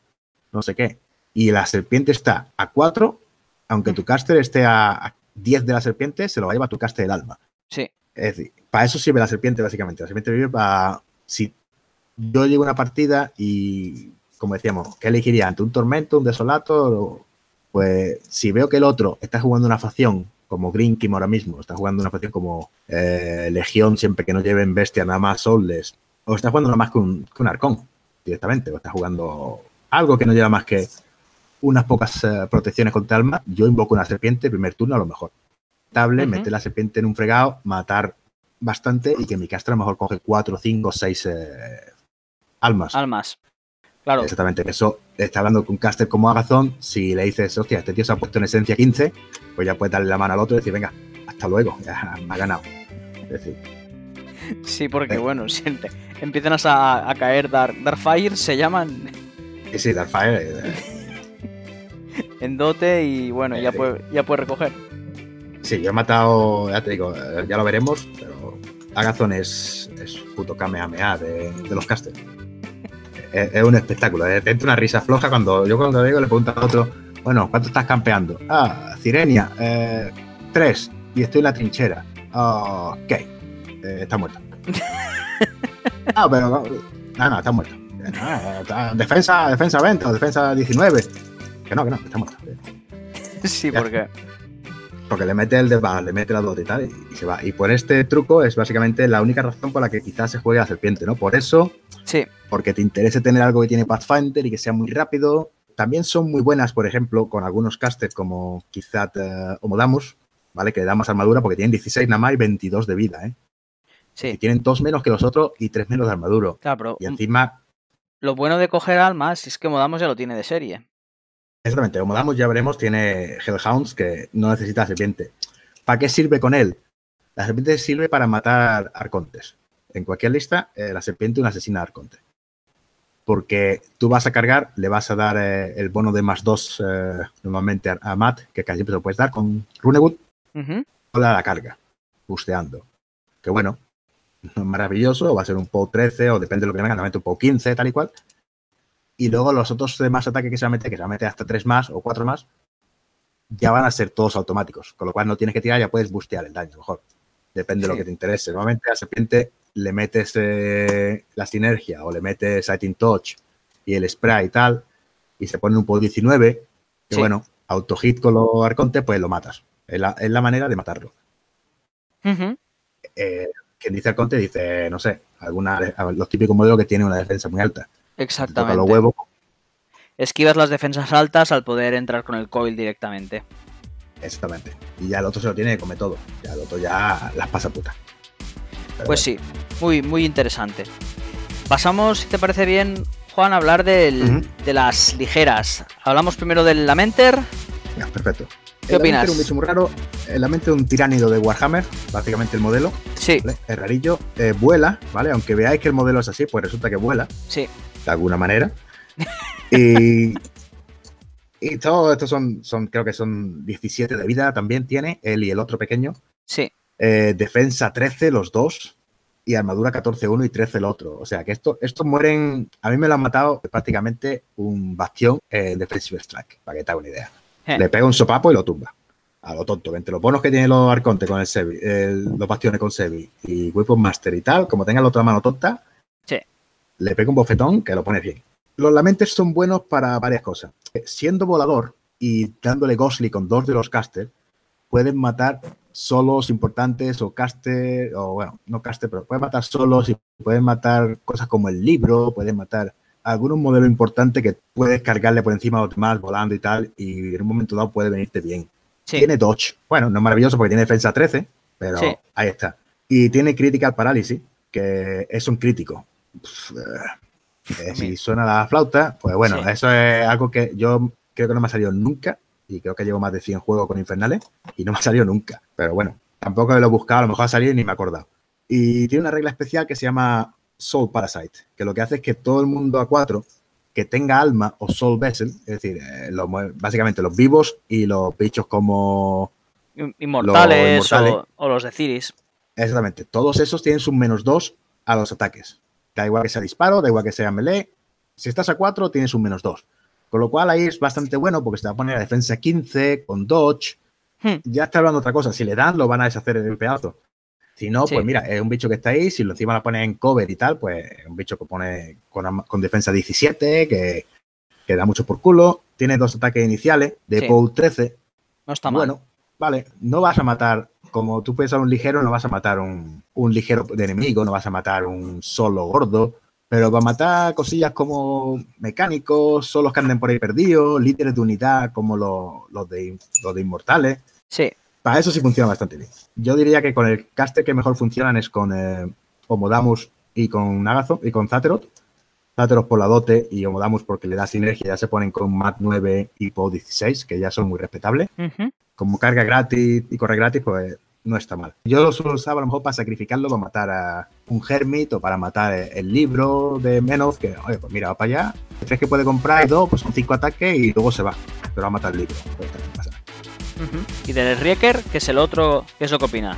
no sé qué, y la serpiente está a 4, aunque tu caster esté a, a 10 de la serpiente, se lo va a llevar tu caster el alma. Sí. Es decir, para eso sirve la serpiente, básicamente. La serpiente vive para. Si yo llego a una partida y, como decíamos, ¿qué elegiría? ¿Ante un tormento, un desolato? Pues si veo que el otro está jugando una facción como Green Kim ahora mismo, está jugando una facción como eh, Legión, siempre que no lleven bestia nada más Soulless, o está jugando nada más que un, que un arcón directamente, o está jugando algo que no lleva más que unas pocas eh, protecciones contra alma, yo invoco una serpiente, primer turno a lo mejor. Table, meter la serpiente en un fregado, matar bastante y que mi castra a lo mejor coge 4, 5, 6 almas. Almas. Claro. Exactamente, eso está hablando con un caster como Agazón. Si le dices, hostia, este tío se ha puesto en esencia 15, pues ya puedes darle la mano al otro y decir, venga, hasta luego, ya me ha ganado. Es decir, Sí, porque Eh. bueno, si ent- empiezan a, a caer Dark, Darkfire, se llaman sí, sí, Darkfire, eh, en dote y bueno, ya Eh, puede, ya puede recoger. Sí, yo he matado, ya te digo, eh, ya lo veremos, pero Agazón es, es puto Kamehameha de, de los casters. Es, es un espectáculo, te entra una risa floja cuando yo cuando digo le pregunto a otro, bueno, ¿cuánto estás campeando? Ah, Cirenia, eh, tres, y estoy en la trinchera. Ah, ok, eh, está muerto. ah, pero no, no, está muerto. Ah, está- defensa, defensa 20 o defensa 19. Que no, que no, que está muerto. Sí, porque Porque le mete el desbar, le mete la dot y tal, y, se va. Y por este truco es básicamente la única razón por la que quizás se juegue a serpiente, ¿no? Por eso, Sí, porque te interese tener algo que tiene Pathfinder y que sea muy rápido. También son muy buenas, por ejemplo, con algunos casters como quizá eh, Homodamus, ¿vale? Que le da más armadura porque tienen 16 nada más y 22 de vida, ¿eh? Y sí. tienen dos menos que los otros y tres menos de armadura. Claro, pero Y encima, lo bueno de coger almas es que Modamos ya lo tiene de serie. Exactamente, Homodamus ya veremos, tiene Hellhounds que no necesita serpiente. ¿Para qué sirve con él? La serpiente sirve para matar arcontes. En cualquier lista, eh, la serpiente una asesina arconte. Porque tú vas a cargar, le vas a dar eh, el bono de más dos eh, normalmente a, a Matt, que casi siempre lo puedes dar con Runewood, Ujú. toda la carga, busteando. Que bueno, no es maravilloso, va a ser un POW 13 o depende de lo que venga, normalmente un POW 15, tal y cual. Y luego los otros demás ataques que se va a meter, que se va a meter hasta 3 más o 4 más, ya van a ser todos automáticos. Con lo cual no tienes que tirar, ya puedes bustear el daño mejor. Depende de lo que te interese. Normalmente a la serpiente le metes eh, la sinergia o le metes Sighting Touch y el spray y tal, y se pone un POW 19, que Sí. bueno, auto-hit con los arcontes, pues lo matas. Es la, es la manera de matarlo eh, quien dice Arconte dice, no sé, alguna, los típicos modelos que tienen una defensa muy alta. Toca Exactamente. los huevos, Esquivas las defensas altas al poder entrar con el coil directamente. exactamente. Y ya el otro se lo tiene que comer todo. Ya el otro ya las pasa puta. Pero Pues sí, muy, muy interesante. Pasamos, si te parece bien, Juan, a hablar del- de las ligeras. Hablamos primero del Lamenter. ya, perfecto. ¿Qué El Lamenter opinas? es un bicho muy raro. El lamento es un tiránido de Warhammer, básicamente el modelo. Sí, ¿vale? Es rarillo. eh, vuela, ¿vale? Aunque veáis que el modelo es así, pues resulta que vuela. sí. De alguna manera. Y, y todos estos son, son, creo que son 17 de vida también tiene, él y el otro pequeño. Sí, Eh, defensa 13 los dos y armadura 14 uno y 13 el otro. O sea que esto, estos mueren, a mí me lo han matado prácticamente un bastión en Defensive Strike, para que te haga una idea. Eh. Le pega un sopapo y lo tumba. A lo tonto, entre los bonos que tienen los arcontes con el Sebi, el- los bastiones con Sebi y Weapon Master y tal, como tenga la otra mano tonta, Sí. Le pega un bofetón que lo pone bien. Los lamentes son buenos para varias cosas. Eh, Siendo volador y dándole Ghostly con dos de los casters, pueden matar solos importantes o caster, o bueno, no caster, pero pueden matar solos y pueden matar cosas como el libro, pueden matar algún modelo importante que puedes cargarle por encima de los demás volando y tal, y en un momento dado puede venirte bien. sí. Tiene dodge. Bueno, no es maravilloso porque tiene defensa 13, pero Sí. ahí está. Y tiene critical paralysis, que es un crítico. Pff, eh, si suena la flauta, pues bueno, Sí. eso es algo que yo creo que no me ha salido nunca. Y creo que llevo más de 100 juegos con Infernales y no me ha salido nunca. Pero bueno, tampoco lo he buscado, a lo mejor ha salido y ni me he acordado. Y tiene una regla especial que se llama Soul Parasite, que lo que hace es que todo el mundo a 4 que tenga alma o soul vessel, es decir, eh, los básicamente los vivos y los bichos como In- Inmortales, inmortales. O, o los de Ciris. Exactamente. Todos esos tienen sus menos 2 a los ataques. Da igual que sea disparo, da igual que sea melee. Si estás a 4, tienes un menos 2. Con lo cual ahí es bastante bueno porque se te va a poner a defensa 15 con dodge. Hmm. Ya está hablando otra cosa. Si le dan, lo van a deshacer en pedazo. Si no, Sí. pues mira, es un bicho que está ahí. Si lo encima lo pones en cover y tal, pues es un bicho que pone con, defensa 17, que, que da mucho por culo. Tiene dos ataques iniciales de Sí. POW 13. No está mal. Bueno, vale, no vas a matar, como tú puedes a un ligero, no vas a matar un, un ligero de enemigo, no vas a matar un solo gordo, pero va a matar cosillas como mecánicos, solos que anden por ahí perdidos, líderes de unidad como los, los de, los de inmortales. Sí, Para eso sí funciona bastante bien. Yo diría que con el caster que mejor funcionan es con eh, Homodamus y con Nagazo y con Zaterot. Zaterot por la dote y Homodamus porque le da sinergia, ya se ponen con MAT 9 y PO 16, que ya son muy respetables como carga gratis y corre gratis, pues no está mal. Yo lo suelo usar a lo mejor para sacrificarlo, para matar a un Hermit o para matar el libro de Menoth, que, oye, pues mira, va para allá, tres que puede comprar y dos, pues son cinco ataques y luego se va. Pero va a matar el libro. Pues, nada. ujú. Y del Rieker, que es el otro, ¿qué es lo que opinas?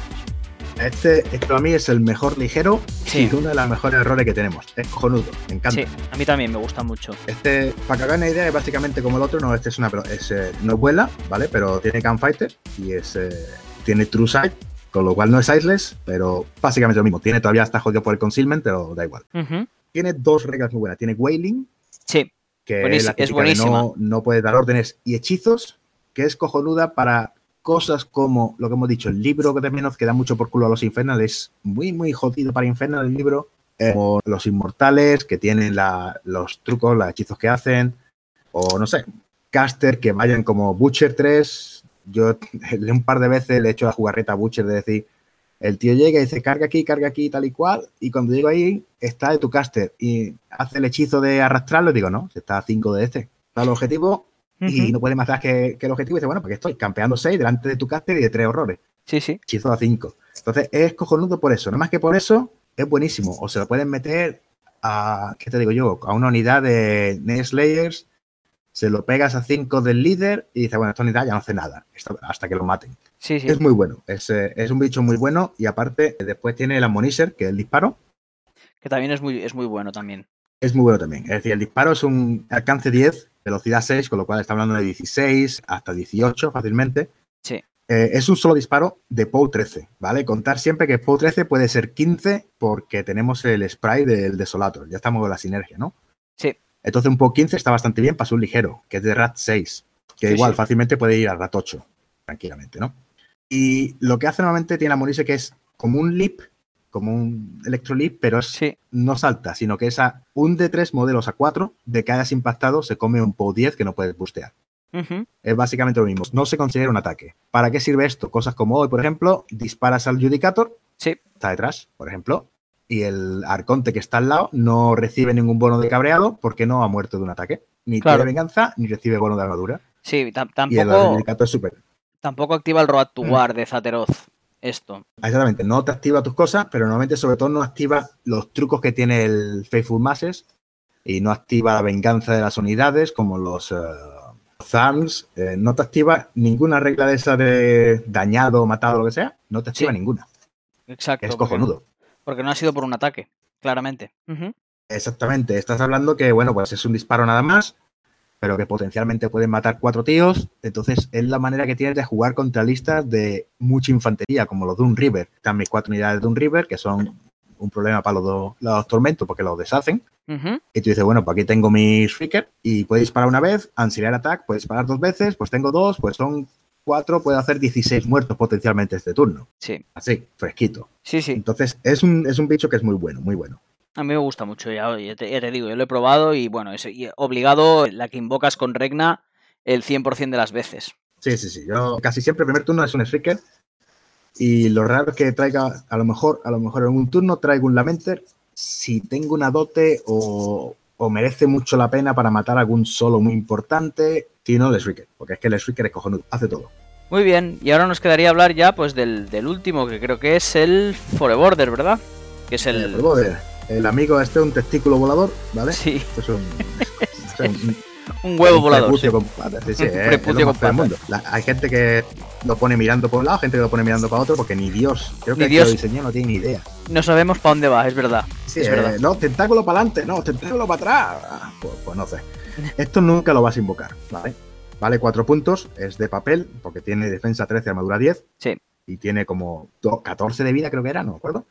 Este, este para mí es el mejor ligero Sí. y uno de los mejores errores que tenemos. Es cojonudo, me encanta. Sí, a mí también me gusta mucho. Este, para que hagan una idea, es básicamente como el otro, no, este es una, pero es, eh, no vuela, ¿vale? Pero tiene Gunfighter y es, eh, tiene True Sight, con lo cual no es Sightless, pero básicamente lo mismo. Tiene todavía está jodido por el Concealment, pero da igual. Tiene dos reglas muy buenas. Tiene Wailing, Sí, que es, la es buenísima. no, no puede dar órdenes, y hechizos, que es cojonuda para cosas como lo que hemos dicho, el libro que menos que da mucho por culo a los Infernal es muy, muy jodido para Infernal el libro. Eh, o los inmortales que tienen los trucos, los hechizos que hacen, o no sé, caster que vayan como Butcher 3. Yo un par de veces le he hecho la jugarreta a Butcher de decir, el tío llega y dice, carga aquí, carga aquí, tal y cual, y cuando llego ahí, está de tu caster y hace el hechizo de arrastrarlo, digo, no, está a 5 de este. Está el objetivo y no puede más que, que, el objetivo. Y dice, bueno, porque estoy campeando 6 delante de tu caster y de 3 horrores. Sí, sí. Hechizo a 5. Entonces es cojonudo por eso. No más que por eso, es buenísimo. O se lo pueden meter a, ¿qué te digo yo? A una unidad de Slayers se lo pegas a 5 del líder y dice, bueno, esta unidad ya no hace nada hasta que lo maten. Sí, sí. Es muy bueno, es, eh, es, un bicho muy bueno y aparte después tiene el Ammonizer, que es el disparo. Que también es muy, es muy bueno también. Es muy bueno también. Es decir, el disparo es un alcance 10, velocidad 6, con lo cual está hablando de 16 hasta 18 fácilmente. Sí. Eh, es un solo disparo de POW 13, ¿vale? Contar siempre que POW 13 puede ser 15 porque tenemos el spray del Desolator. Ya estamos con la sinergia, ¿no? Sí. Entonces un POW 15 está bastante bien para un ligero, que es de RAT 6, que igual fácilmente puede ir a RAT 8, tranquilamente, ¿no? Y lo que hace normalmente tiene la Morice que es como un leap, como un electrolip, pero no salta, sino que es a un de tres modelos a cuatro de que hayas impactado se come un POW 10 que no puedes bustear. Es básicamente lo mismo. No se considera un ataque. ¿Para qué sirve esto? Cosas como hoy, por ejemplo, disparas al Judicator, sí. está detrás, por ejemplo, y el arconte que está al lado no recibe ningún bono de cabreado porque no ha muerto de un ataque. Ni tiene venganza, ni recibe bono de armadura. Sí, tampoco. Y el Judicator es súper. Tampoco activa el Road to mm. War de Zateroth. Esto. Exactamente, no te activa tus cosas, pero normalmente, sobre todo, no activa los trucos que tiene el Faithful Masses y no activa la venganza de las unidades, como los. Thumbs, eh, no te activa ninguna regla de esa de dañado, matado, lo que sea, no te activa ninguna. Exacto. Es cojonudo. Porque, no ha sido por un ataque, claramente. Exactamente. Estás hablando que, bueno, pues es un disparo nada más, pero que potencialmente pueden matar cuatro tíos. Entonces, es la manera que tienes de jugar contra listas de mucha infantería, como los de un River. Están mis cuatro unidades de un River, que son un problema para los, los tormentos porque los deshacen. Y tú dices, bueno, pues aquí tengo mis Freaker y puedes disparar una vez, Ancillary Attack, puedes disparar dos veces, pues tengo dos, pues son cuatro, puedo hacer 16 muertos potencialmente este turno. Sí. Así, fresquito. Sí, sí. Entonces, es un, es un bicho que es muy bueno, muy bueno. A mí me gusta mucho, ya, te, digo, yo lo he probado y bueno, es obligado la que invocas con Regna el 100% de las veces. Sí, sí, sí. Yo casi siempre el primer turno es un Striker y lo raro es que traiga, a lo mejor, a lo mejor en un turno traigo un Lamenter si tengo una dote o, merece mucho la pena para matar algún solo muy importante, si no, el Shrieker, porque es que el Shrieker es cojonudo, hace todo. Muy bien, y ahora nos quedaría hablar ya pues del, último, que creo que es el Foreborder, ¿verdad? Que es el... el El amigo este, un testículo volador, ¿vale? Sí. Es un, un huevo volador. Sí. Sí, hay gente que lo pone mirando por un lado, gente que lo pone mirando para otro, porque ni Dios, creo que ni Dios. lo diseñó no tiene ni idea. No sabemos para dónde va, es verdad. Sí, es verdad. Eh, no, tentáculo para adelante, no, tentáculo para atrás. Pues, pues, no sé. Esto nunca lo vas a invocar, ¿vale? Vale cuatro puntos, es de papel, porque tiene defensa 13, armadura 10. Sí. Y tiene como 14 de vida, creo que era, no me acuerdo.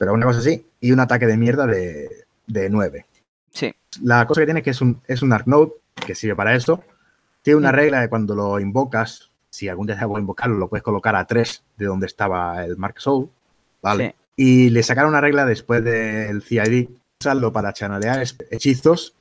Pero una cosa así. Y un ataque de mierda de, de 9. Sí. La cosa que tiene es que es un, es un que sirve para esto. Tiene una regla de cuando lo invocas, si algún día te hago invocarlo, lo puedes colocar a 3 de donde estaba el Mark Soul. ¿Vale? Y le sacaron una regla después del CID, usarlo para chanalear hechizos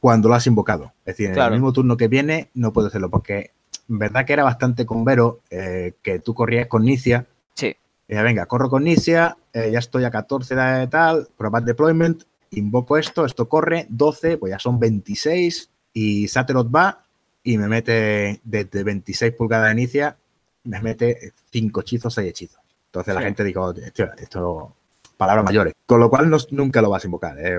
cuando lo has invocado. Es decir, en el mismo turno que viene no puedo hacerlo, porque en verdad que era bastante convero eh, que tú corrías con Nicia. Sí. Y venga, corro con Nicia, eh, ya estoy a 14 de tal, probar deployment, invoco esto, esto corre, 12, pues ya son 26, y Saterot va y me mete desde 26 pulgadas de inicia, me mete 5 hechizos, 6 hechizos. Entonces la gente dijo, esto, esto, palabras mayores. Con lo cual no, nunca lo vas a invocar. ¿eh?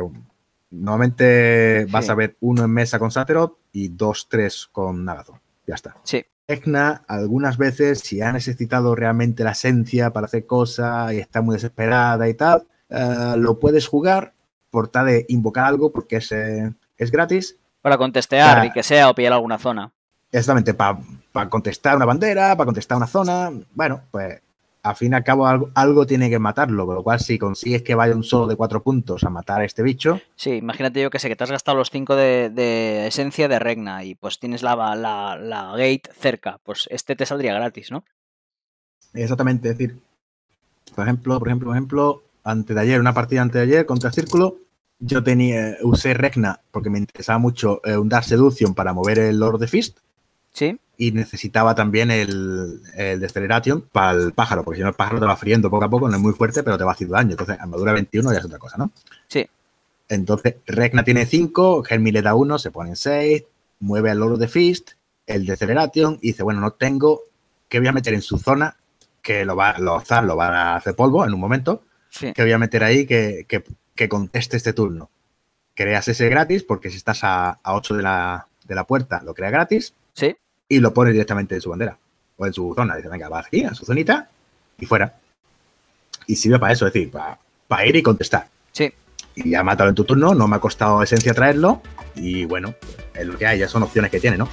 Normalmente vas a ver uno en mesa con Saterot y dos, tres con Nagathon. Ya está. Sí. Egna, algunas veces, si ha necesitado realmente la esencia para hacer cosas y está muy desesperada y tal, eh, lo puedes jugar por tal de invocar algo porque es, eh, es gratis para contestear y que sea o pillar alguna zona. Exactamente, para contestar una bandera, para contestar una zona. Bueno, pues al fin y al cabo algo, tiene que matarlo, con lo cual si consigues que vaya un solo de cuatro puntos a matar a este bicho. Sí, imagínate yo que sé que te has gastado los cinco de, esencia de Regna y pues tienes la, la, gate cerca, pues este te saldría gratis, ¿no? Exactamente, es decir, por ejemplo, por ejemplo, por ejemplo, antes de ayer, una partida antes de ayer contra Círculo, yo tenía, usé Regna porque me interesaba mucho eh, un Dark Seduction para mover el Lord de Fist. Sí. Y necesitaba también el, el Deceleration para el pájaro, porque si no el pájaro te va friendo poco a poco, no es muy fuerte, pero te va haciendo daño. Entonces, armadura 21 ya es otra cosa, ¿no? Sí. Entonces, Regna tiene 5, Germi le da 1, se pone en 6, mueve al Lord de Fist, el Deceleration, y dice, bueno, no tengo, ¿qué voy a meter en su zona? Que lo va, lo, lo va a hacer polvo en un momento. Sí. Que voy a meter ahí que, que, que conteste este turno. Creas ese gratis, porque si estás a, a 8 de la, de la puerta, lo crea gratis Sí. Y lo pone directamente en su bandera o en su zona. Dice, venga, va aquí, a su zonita y fuera. Y sirve para eso, es decir, para, para ir y contestar. Sí. Y ya mátalo en tu turno, no me ha costado esencia traerlo y bueno, es lo que hay, ya son opciones que tiene, ¿no?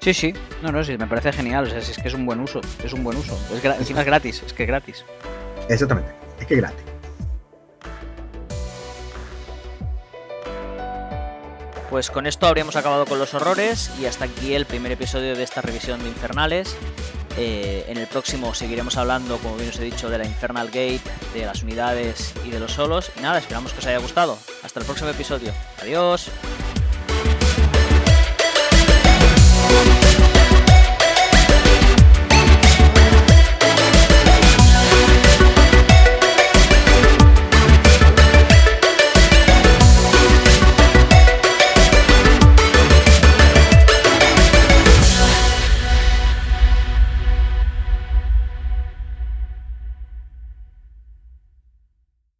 Sí, sí. No, no, sí, me parece genial. O sea, si es que es un buen uso. Es un buen uso. Es encima es gratis. Es que es gratis. Exactamente, es que es gratis. Pues con esto habríamos acabado con los horrores y hasta aquí el primer episodio de esta revisión de Infernales. Eh, en el próximo seguiremos hablando, como bien os he dicho, de la Infernal Gate, de las unidades y de los solos. Y nada, esperamos que os haya gustado. Hasta el próximo episodio. Adiós.